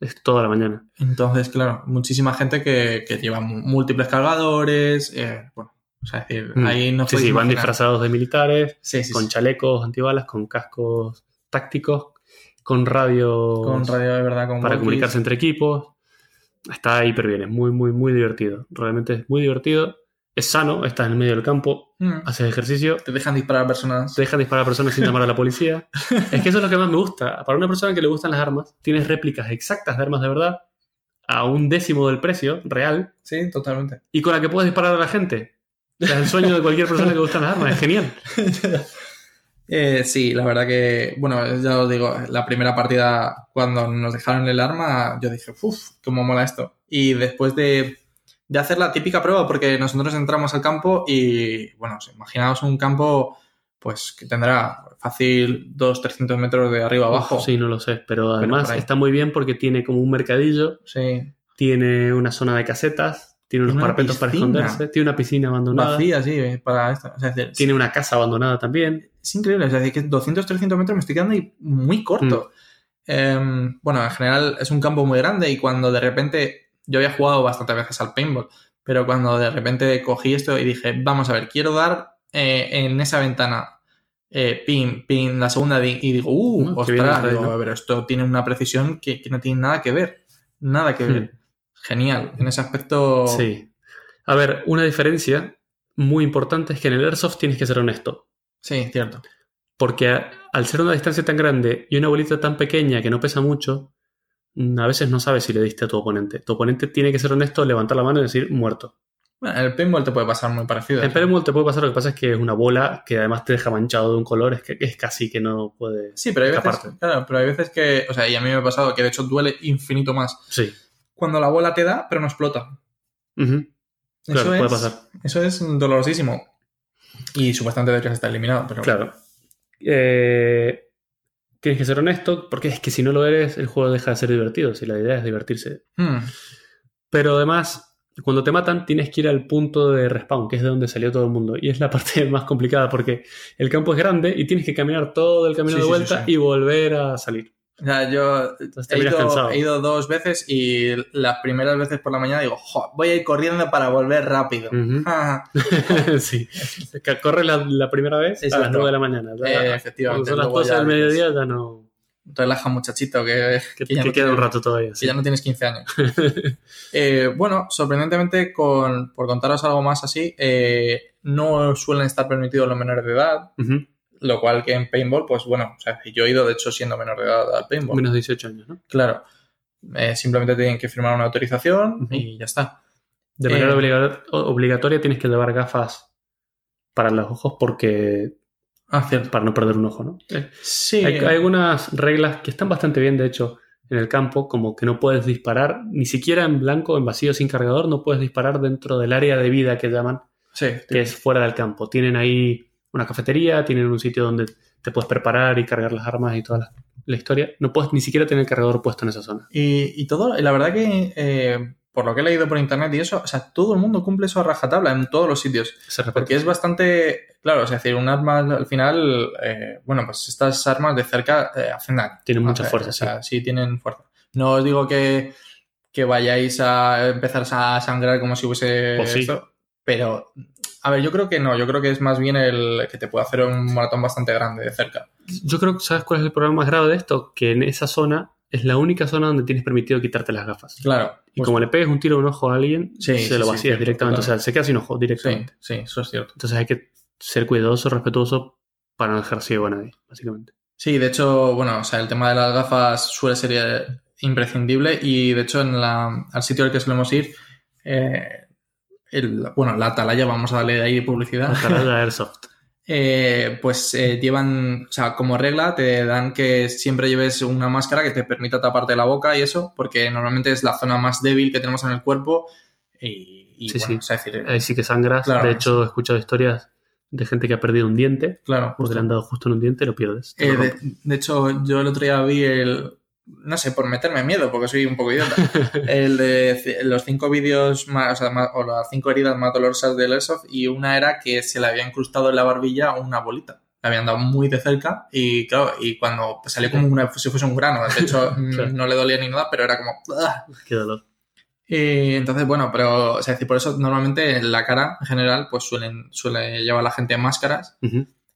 Es toda la mañana. Entonces, claro, muchísima gente que, que lleva múltiples cargadores. eh, bueno, o sea, es decir, Mm. ahí no Sí, sí, van disfrazados de militares, Sí, sí, con sí. chalecos antibalas, con cascos tácticos, con radio, Con radio de verdad, con para walkies. comunicarse entre equipos. Está hiper bien, es muy, muy, muy divertido. Realmente es muy divertido. Es sano, estás en el medio del campo, Mm. haces ejercicio, Te dejan disparar a personas. te dejan disparar a personas sin llamar a la policía. [laughs] es que eso es lo que más me gusta. Para una persona que le gustan las armas, tienes réplicas exactas de armas de verdad a un décimo del precio real Sí, totalmente. y con la que puedes disparar a la gente. O sea, Es el sueño de cualquier persona que le gustan las armas, es genial. [laughs] Eh, sí, la verdad que, bueno, ya os digo, la primera partida cuando nos dejaron el arma, yo dije, uff, cómo mola esto. Y después de, de hacer la típica prueba, porque nosotros entramos al campo y, bueno, imaginaos un campo pues que tendrá fácil 200-300 metros de arriba abajo. Uf, sí, no lo sé, pero además está muy bien porque tiene como un mercadillo, Sí. tiene una zona de casetas, tiene unos parapetos para esconderse, tiene una piscina abandonada, Vacía, sí, eh, para esto. O sea, es, decir, tiene una casa abandonada también. es increíble. O sea, es que 200-300 metros me estoy quedando ahí muy corto. Em, bueno, en general es un campo muy grande y cuando de repente. Yo había jugado bastantes veces al paintball, pero cuando de repente cogí esto y dije, vamos a ver, quiero dar eh, en esa ventana eh, pin, pin, la segunda y digo, uh, Mm, bien ostras, digo, esto tiene una precisión que, que no tiene nada que ver. Nada que ver. Genial. En ese aspecto. Sí. A ver, una diferencia muy importante es que en el Airsoft tienes que ser honesto. Sí, cierto. Porque a- al ser una distancia tan grande y una bolita tan pequeña que no pesa mucho, a veces no sabes si le diste a tu oponente. Tu oponente tiene que ser honesto, levantar la mano y decir muerto. Bueno, en el paintball te puede pasar muy parecido. En Paintball te puede pasar, lo que pasa es que es una bola que además te deja manchado de un color, es que es casi que no puede... Sí, pero hay veces, claro, pero hay veces que, o sea, y a mí me ha pasado que de hecho duele infinito más Sí. Cuando la bola te da, pero no explota. Claro, Eso puede es, pasar. Eso es dolorosísimo. Y supuestamente de hecho está eliminado, pero Claro. Eh, tienes que ser honesto, porque es que si no lo eres, el juego deja de ser divertido, si la idea es divertirse. Hmm, Pero además, cuando te matan, tienes que ir al punto de respawn, que es de donde salió todo el mundo. Y es la [laughs] parte más complicada porque el campo es grande y tienes que caminar todo el camino Sí, de vuelta sí, sí. y volver a salir. O sea, yo te he ido, cansado. he ido dos veces y las primeras veces por la mañana digo, "Jo, voy a ir corriendo para volver rápido. [laughs] [laughs] Sí. Que Corre la, la primera vez a las Exacto. 9 de la mañana. Eh, efectivamente, Cuando son las luego 12 ya del mediodía ya no... relaja muchachito, que, Que, que ya que no queda un rato todavía. que sí. ya no tienes 15 años. [laughs] Eh, bueno, sorprendentemente, con, por contaros algo más así, eh, no suelen estar permitidos los menores de edad, Ujú. Lo cual que en paintball, pues bueno, o sea, yo he ido de hecho siendo menor de edad al paintball. Menos de 18 años, ¿no? Claro. Eh, simplemente tienen que firmar una autorización y ya está. De manera Eh, obliga- obligatoria tienes que llevar gafas para los ojos porque Ah, cierto. para no perder un ojo, ¿no? Eh, Sí. Hay, hay algunas reglas que están bastante bien, de hecho, en el campo, como que no puedes disparar, ni siquiera en blanco, en vacío, sin cargador, no puedes disparar dentro del área de vida que llaman, sí. que es fuera del campo. Tienen ahí una cafetería, tienen un sitio donde te puedes preparar y cargar las armas y toda la, la historia. No puedes ni siquiera tener el cargador puesto en esa zona. Y, y todo, la verdad que eh, por lo que he leído por internet y eso, o sea, todo el mundo cumple eso a rajatabla en todos los sitios. Se. Porque es bastante, claro, es decir, un arma al final, eh, bueno, pues estas armas de cerca eh, hacen daño. Tienen mucha fuerza, O sea, sí. tienen fuerza. No os digo que, que vayáis a empezar a sangrar como si hubiese Pues sí. esto, pero, a ver, yo creo que no, yo creo que es más bien el que te puede hacer un maratón bastante grande de cerca. Yo creo que, ¿sabes cuál es el problema más grave de esto? Que en esa zona es la única zona donde tienes permitido quitarte las gafas. Claro. Y como le pegues un tiro a un ojo a alguien, Sí, se sí, lo vacías directamente. O sea, se queda sin ojo directamente. sí, eso es cierto. Entonces hay que ser cuidadoso, respetuoso para no dejar ciego a nadie, básicamente. Sí, de hecho, bueno, o sea, el tema de las gafas suele ser imprescindible y de hecho en la, al sitio al que solemos ir, eh, el- bueno, la atalaya, vamos a darle ahí publicidad, La carrera Airsoft. [laughs] eh, pues eh, llevan, o sea, como regla te dan que siempre lleves una máscara que te permita taparte la boca y eso, porque normalmente es la zona más débil que tenemos en el cuerpo y, y, Sí, bueno, sí. o sea, es decir, Ahí sí que sangras. Claro. de hecho, he escuchado historias de gente que ha perdido un diente claro, porque le han dado justo en un diente y lo pierdes. Eh, lo de, de hecho, yo el otro día vi el. No sé, por meterme miedo, porque soy un poco idiota. [laughs] el de c- los cinco vídeos más, o, sea, más- o las cinco heridas más dolorosas del Airsoft, y una era que se le había incrustado en la barbilla una bolita. Le habían dado muy de cerca, y claro, y cuando salió como una, si fuese un grano, de hecho, [laughs] Claro. no le dolía ni nada, pero era como. "Ah". Qué dolor. Y entonces, bueno, pero, o sea, decir, por eso normalmente en la cara, en general, pues suelen, suele llevar la gente máscaras.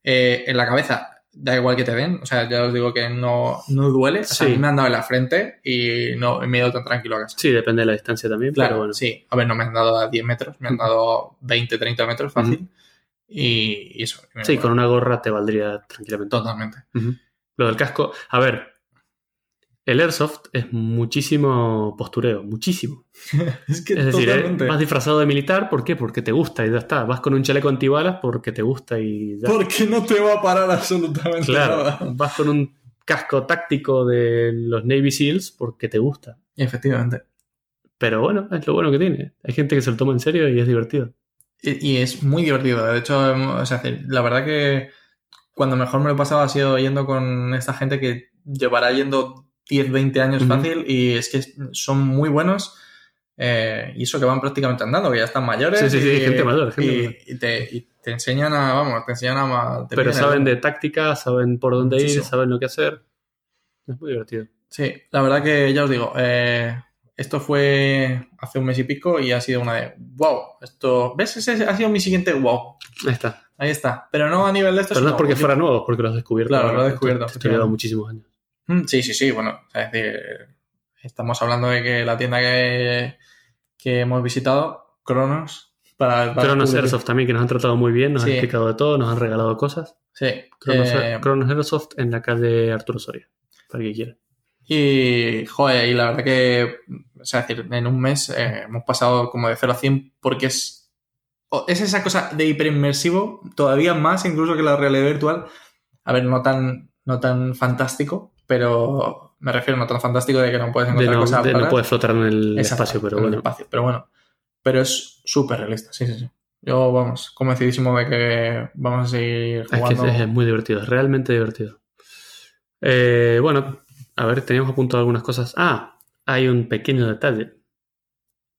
Eh, en la cabeza, da igual que te den, o sea, ya os digo que no, no duele. O sea, Sí. a mí me han dado en la frente y no me he ido tan tranquilo a casa. Sí, depende de la distancia también, Claro, pero bueno. sí. A ver, no me han dado a 10 metros, me han dado 20, 30 metros fácil. y, y eso. y Sí, con una gorra te valdría tranquilamente. Totalmente. Ujú. Lo del casco. A ver, el Airsoft es muchísimo postureo, muchísimo. [laughs] Es que Es decir, eh, totalmente. vas disfrazado de militar, ¿por qué? Porque te gusta y ya está. Vas con un chaleco antibalas porque te gusta y ya. Porque no te va a parar absolutamente Claro, nada. vas con un casco táctico de los Navy SEALs porque te gusta. Efectivamente. Pero bueno, es lo bueno que tiene. Hay gente que se lo toma en serio y es divertido. Y, y es muy divertido. De hecho, em, o sea, la verdad que cuando mejor me lo he pasado ha sido yendo con esta gente que llevará yendo 10, 20 años fácil y es que son muy buenos. eh, y eso que van prácticamente andando, que ya están mayores. Sí, sí, sí, y, gente mayor, gente y- mayor. y te, y te enseñan a, vamos, te enseñan a... te Pero saben el- de táctica, saben por dónde ir, saben lo que hacer. Es muy divertido. Sí, la verdad que ya os digo, eh, esto fue hace un mes y pico y ha sido una de wow, esto, ¿ves? Ese ha sido mi siguiente wow. Ahí está. Ahí está. Pero no a nivel de esto. Pero no es porque fuera nuevo, porque lo has descubierto. Claro, lo he descubierto, Esto- Esto lleva efectivamente. muchísimos años. Mm, Sí, sí, sí. Bueno, es decir, estamos hablando de que la tienda que, que hemos visitado, Cronos, para. para Cronos Airsoft también, que nos han tratado muy bien, nos Sí. han explicado de todo, nos han regalado cosas. Sí. Cronos, eh, Cronos Airsoft en la calle Arturo Soria, para el que quiera. Y, joder, y la verdad que, o sea, es decir, en un mes eh, hemos pasado como de 0 a 100 porque es, es esa cosa de hiperinmersivo, todavía más incluso que la realidad virtual. A ver, no tan, no tan fantástico, pero me refiero no tan fantástico de que no puedes De encontrar no, cosas de no puedes flotar en el Exacto, espacio, pero en el bueno. espacio, pero bueno. Pero es súper realista, sí, sí, sí. Yo, vamos, convencidísimo de que vamos a seguir Es que jugando. es, es muy divertido, es realmente divertido. Eh, bueno, a ver, teníamos apuntado algunas cosas. Ah, hay un pequeño detalle.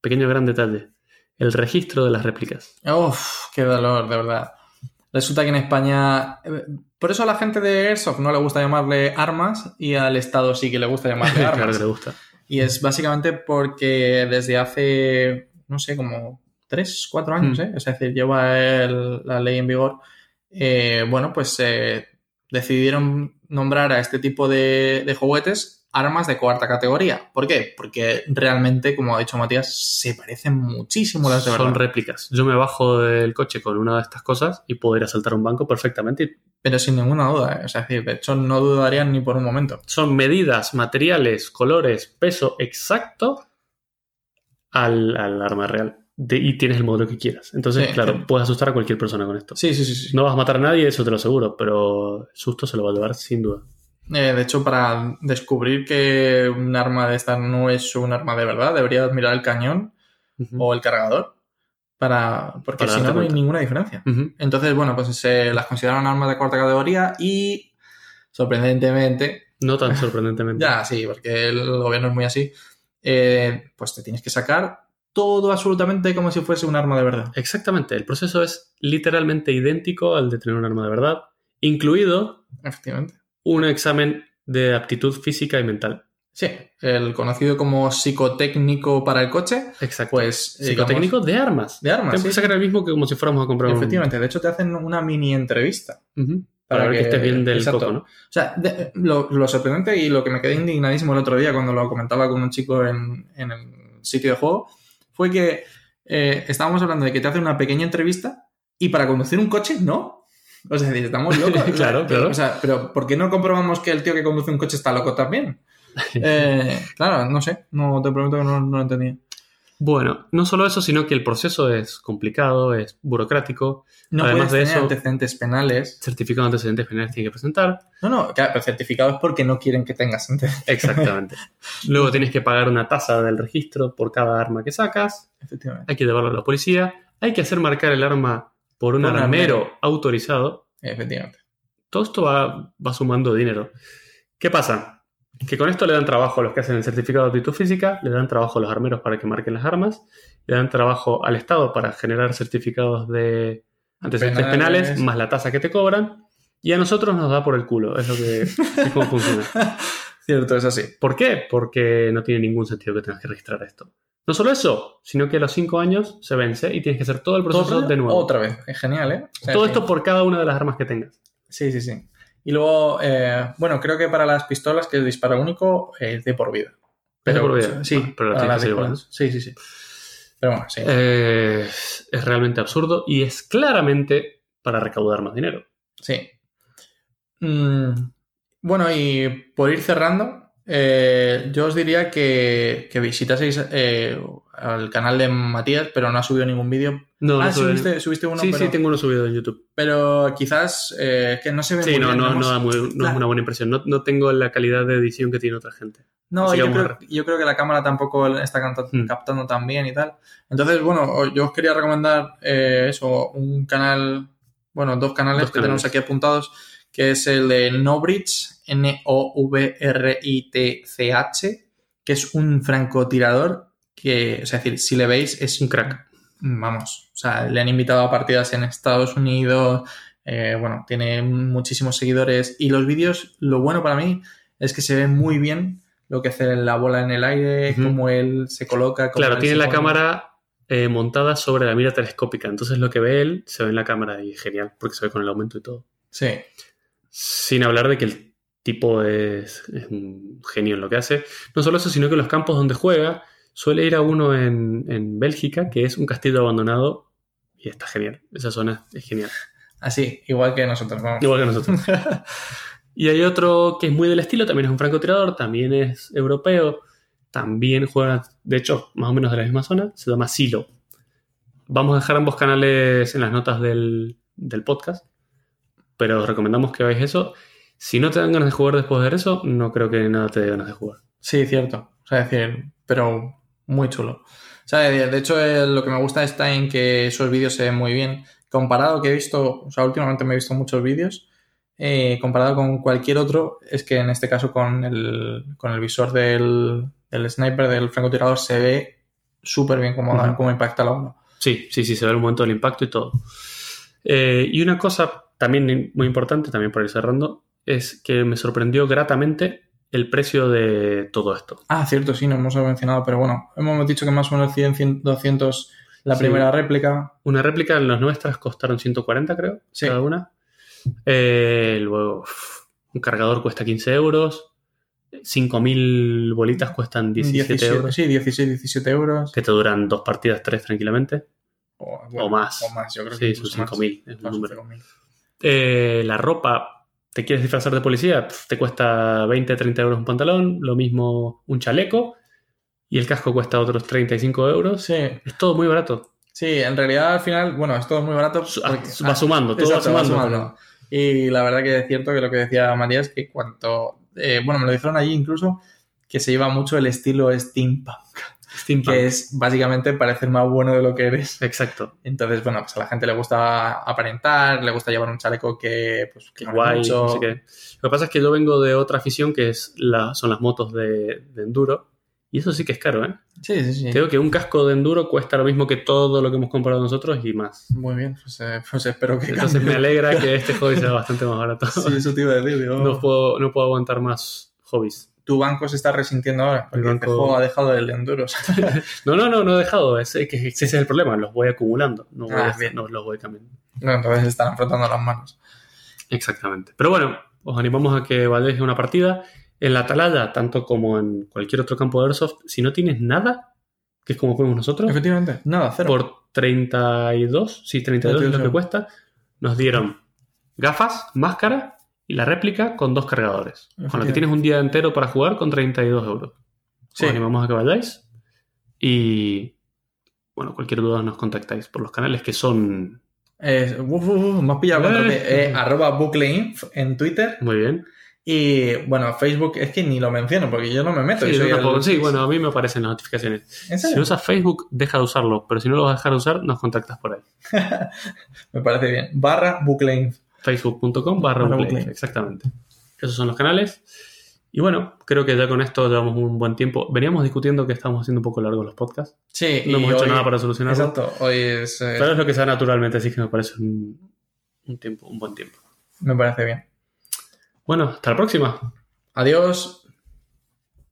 Pequeño gran detalle. El registro de las réplicas. Uf, qué dolor, de verdad. Resulta que en España. eh, Por eso a la gente de Airsoft no le gusta llamarle armas y al Estado sí que le gusta llamarle [laughs] claro armas. que le gusta. Y es básicamente porque desde hace, no sé, como tres, cuatro años, Mm. ¿eh? Es decir, lleva el- la ley en vigor. eh, bueno, pues eh, decidieron nombrar a este tipo de, de juguetes armas de cuarta categoría. ¿Por qué? Porque realmente, como ha dicho Matías, se parecen muchísimo las de verdad. Son réplicas. Yo me bajo del coche con una de estas cosas y puedo ir a saltar un banco perfectamente. Pero sin ninguna duda, ¿eh? o sea, es decir, de hecho no dudarían ni por un momento. Son medidas, materiales, colores, peso exacto al, al arma real. De- y tienes el modelo que quieras. Entonces, Sí, claro, sí. puedes asustar a cualquier persona con esto. Sí, sí, sí. sí. No vas a matar a nadie, eso te lo aseguro, pero el susto se lo va a llevar sin duda. Eh, de hecho, para descubrir que un arma de esta no es un arma de verdad, deberías mirar el cañón o el cargador. Para, porque Para si no, no hay ninguna diferencia. Entonces, bueno, pues se las consideran armas de cuarta categoría y, sorprendentemente, No tan sorprendentemente. [laughs] ya sí, porque el gobierno es muy así, eh, pues te tienes que sacar todo absolutamente como si fuese un arma de verdad. Exactamente, el proceso es literalmente idéntico al de tener un arma de verdad, incluido Efectivamente. Un examen de aptitud física y mental. Sí, el conocido como psicotécnico para el coche, Exacto. pues digamos, Psicotécnico de armas. de armas. Que sí, sacar el mismo que como si fuéramos a comprar un- Efectivamente, de hecho te hacen una mini entrevista. Para, Para ver que, que- estés bien del exacto. coco, ¿no? O sea, de- lo, lo sorprendente y lo que me quedé indignadísimo el otro día cuando lo comentaba con un chico en, en el sitio de juego fue que eh, estábamos hablando de que te hacen una pequeña entrevista y para conducir un coche no. O sea, estamos locos. [laughs] Claro, claro. O sea, pero ¿por qué no comprobamos que el tío que conduce un coche está loco también? Eh, claro, no sé, no te prometo que no, no lo entendía. Bueno, no solo eso, sino que el proceso es complicado, es burocrático. No Además puedes de tener eso- antecedentes penales. Certificado de antecedentes penales tiene que presentar. No, no, claro, pero certificado es porque no quieren que tengas antecedentes. Exactamente. [laughs] Luego tienes que pagar una tasa del registro por cada arma que sacas. Efectivamente. Hay que llevarlo a la policía. Hay que hacer marcar el arma por un Por armero armero. autorizado. Efectivamente. Todo esto va, va sumando dinero. ¿Qué pasa? Que con esto le dan trabajo a los que hacen el certificado de aptitud física, le dan trabajo a los armeros para que marquen las armas, le dan trabajo al Estado para generar certificados de antecedentes Penales. penales, más la tasa que te cobran, y a nosotros nos da por el culo. Es lo que es cómo funciona. [laughs] Cierto, es así. ¿Por qué? Porque no tiene ningún sentido que tengas que registrar esto. No solo eso, sino que a los cinco años se vence y tienes que hacer todo el proceso Todo de nuevo. Otra vez. Es genial, ¿eh? O sea, todo sí. esto por cada una de las armas que tengas. Sí, sí, sí. Y luego, eh, bueno, creo que para las pistolas que es disparo único es de por vida. ¿Es de por vida? Sí, Ah, pero para las pistolas. Sí, sí, sí. Pero bueno, sí. Eh, es realmente absurdo y es claramente para recaudar más dinero. Sí. Mm, bueno, y por ir cerrando, eh, yo os diría que, que visitaseis eh, al canal de Matías, pero no ha subido ningún vídeo. No, ah, no subiste, subiste uno, sí, pero, sí, tengo uno subido en YouTube. pero quizás eh, que no se ve Sí, muy no, bien. no, no, da muy- no es una buena impresión. No, no tengo la calidad de edición que tiene otra gente. No, yo creo, yo creo que la cámara tampoco está Hmm. captando tan bien y tal. Entonces, bueno, yo os quería recomendar eh, eso, un canal, bueno, dos canales Dos que tenemos aquí apuntados, que es el de Novritz, N-O-V-R-I-T-C-H, que es un francotirador que, es decir, si le veis, es un crack. Vamos, o sea, le han invitado a partidas en Estados Unidos, eh, bueno, tiene muchísimos seguidores y los vídeos, lo bueno para mí es que se ve muy bien lo que hace la bola en el aire, cómo él se coloca. cómo Claro, tiene la pone. cámara eh, montada sobre la mira telescópica. Entonces lo que ve él se ve en la cámara y genial, porque se ve con el aumento y todo. Sí, Sin hablar de que el tipo es, es un genio en lo que hace. No solo eso, sino que los campos donde juega suele ir a uno en, en Bélgica, que es un castillo abandonado y está genial. Esa zona es genial. así, igual que nosotros, vamos. Igual que nosotros. [laughs] Y hay otro que es muy del estilo, también es un francotirador, también es europeo, también juega, de hecho, más o menos de la misma zona, se llama Silo. Vamos a dejar ambos canales en las notas del, del podcast, pero os recomendamos que veáis eso. Si no te dan ganas de jugar después de eso, no creo que nada te dé ganas de jugar. Sí, cierto. O sea, es decir, pero muy chulo. O sea, de, hecho, eh, lo que me gusta está en que esos vídeos se ven muy bien. Comparado que he visto, o sea, últimamente me he visto muchos vídeos, eh, comparado con cualquier otro, es que en este caso con el, con el visor del, del sniper, del francotirador, se ve súper bien cómo, cómo impacta la uno. Sí, sí, sí, se ve el momento del impacto y todo. Eh, y una cosa también muy importante, también por ir cerrando, es que me sorprendió gratamente el precio de todo esto. Ah, cierto, sí, no hemos mencionado, pero bueno, hemos dicho que más o menos 100, 100, 200 la Sí. primera réplica. Una réplica, las nuestras costaron 140, creo, Sí. cada una. Eh, luego, uf, un cargador cuesta 15 euros. 5.000 bolitas cuestan 17, euros. Sí, 16, 17 euros. Que te duran dos partidas, tres tranquilamente. O, O más. O más, yo creo Sí, que son incluso más. 5.000 es el Más de número. 5.000. Eh, la ropa, ¿te quieres disfrazar de policía? Te cuesta 20, 30 euros un pantalón. Lo mismo un chaleco. Y el casco cuesta otros 35 euros. Sí, Es todo muy barato. sí, en realidad al final, bueno, es todo muy barato. Porque- ah, va sumando, todo exacto, va sumando. Y la verdad que es cierto que lo que decía María es que cuanto, eh, bueno, me lo dijeron allí incluso, que se lleva mucho el estilo steampunk, Steampunk. que es básicamente parecer más bueno de lo que eres. Exacto. Entonces, bueno, pues a la gente le gusta aparentar, le gusta llevar un chaleco que, pues, que guay, mucho. no sé qué. Lo que pasa es que yo vengo de otra afición que es la, son las motos de, de enduro. Y eso sí que es caro, ¿eh? Sí, sí, sí. Creo que un casco de enduro cuesta lo mismo que todo lo que hemos comprado nosotros y más. Muy bien, pues, eh, pues espero que Entonces me cambie. alegra que [laughs] este hobby sea bastante más barato. Sí, eso te iba a decir. digo, No puedo, no puedo aguantar más hobbies. Tu banco se está resintiendo ahora, porque El este banco- juego ha dejado el enduro. [laughs] No, no, no, no he dejado. Es, es que ese es el problema. Los voy acumulando. No, voy Ah, a- bien. no los voy cambiando. No, entonces están frotando las manos. Exactamente. Pero bueno, os animamos a que vayáis a una partida. En la atalaya, tanto como en cualquier otro campo de Airsoft, si no tienes nada, que es como fuimos nosotros, Efectivamente, nada, cero. por 32, sí, 32 es lo 32. que cuesta, nos dieron gafas, máscara y la réplica con dos cargadores. Con lo que tienes un día entero para jugar con 32 euros. Sí. Os animamos a que vayáis. Y bueno, cualquier duda nos contactáis por los canales que son Eh, uf, has pillado Eh. eh, [laughs] arroba bucleinf en Twitter muy bien. y bueno, Facebook es que ni lo menciono porque yo no me meto. Sí, soy yo tampoco- el- sí, bueno, a mí me aparecen las notificaciones. ¿En Si serio? usas Facebook, deja de usarlo, pero si no lo vas a dejar de usar, nos contactas por ahí. [laughs] Me parece bien. Barra bucleinf. facebook.com barra exactamente. Esos son los canales. Y bueno, creo que ya con esto llevamos un buen tiempo. Veníamos discutiendo que estamos haciendo un poco largos los podcasts. Sí, No hemos hecho nada para solucionarlo. Exacto, hoy es. eh, Pero es lo que se da naturalmente, así que me parece un, un tiempo, un buen tiempo. me parece bien. Bueno, hasta la próxima. Adiós.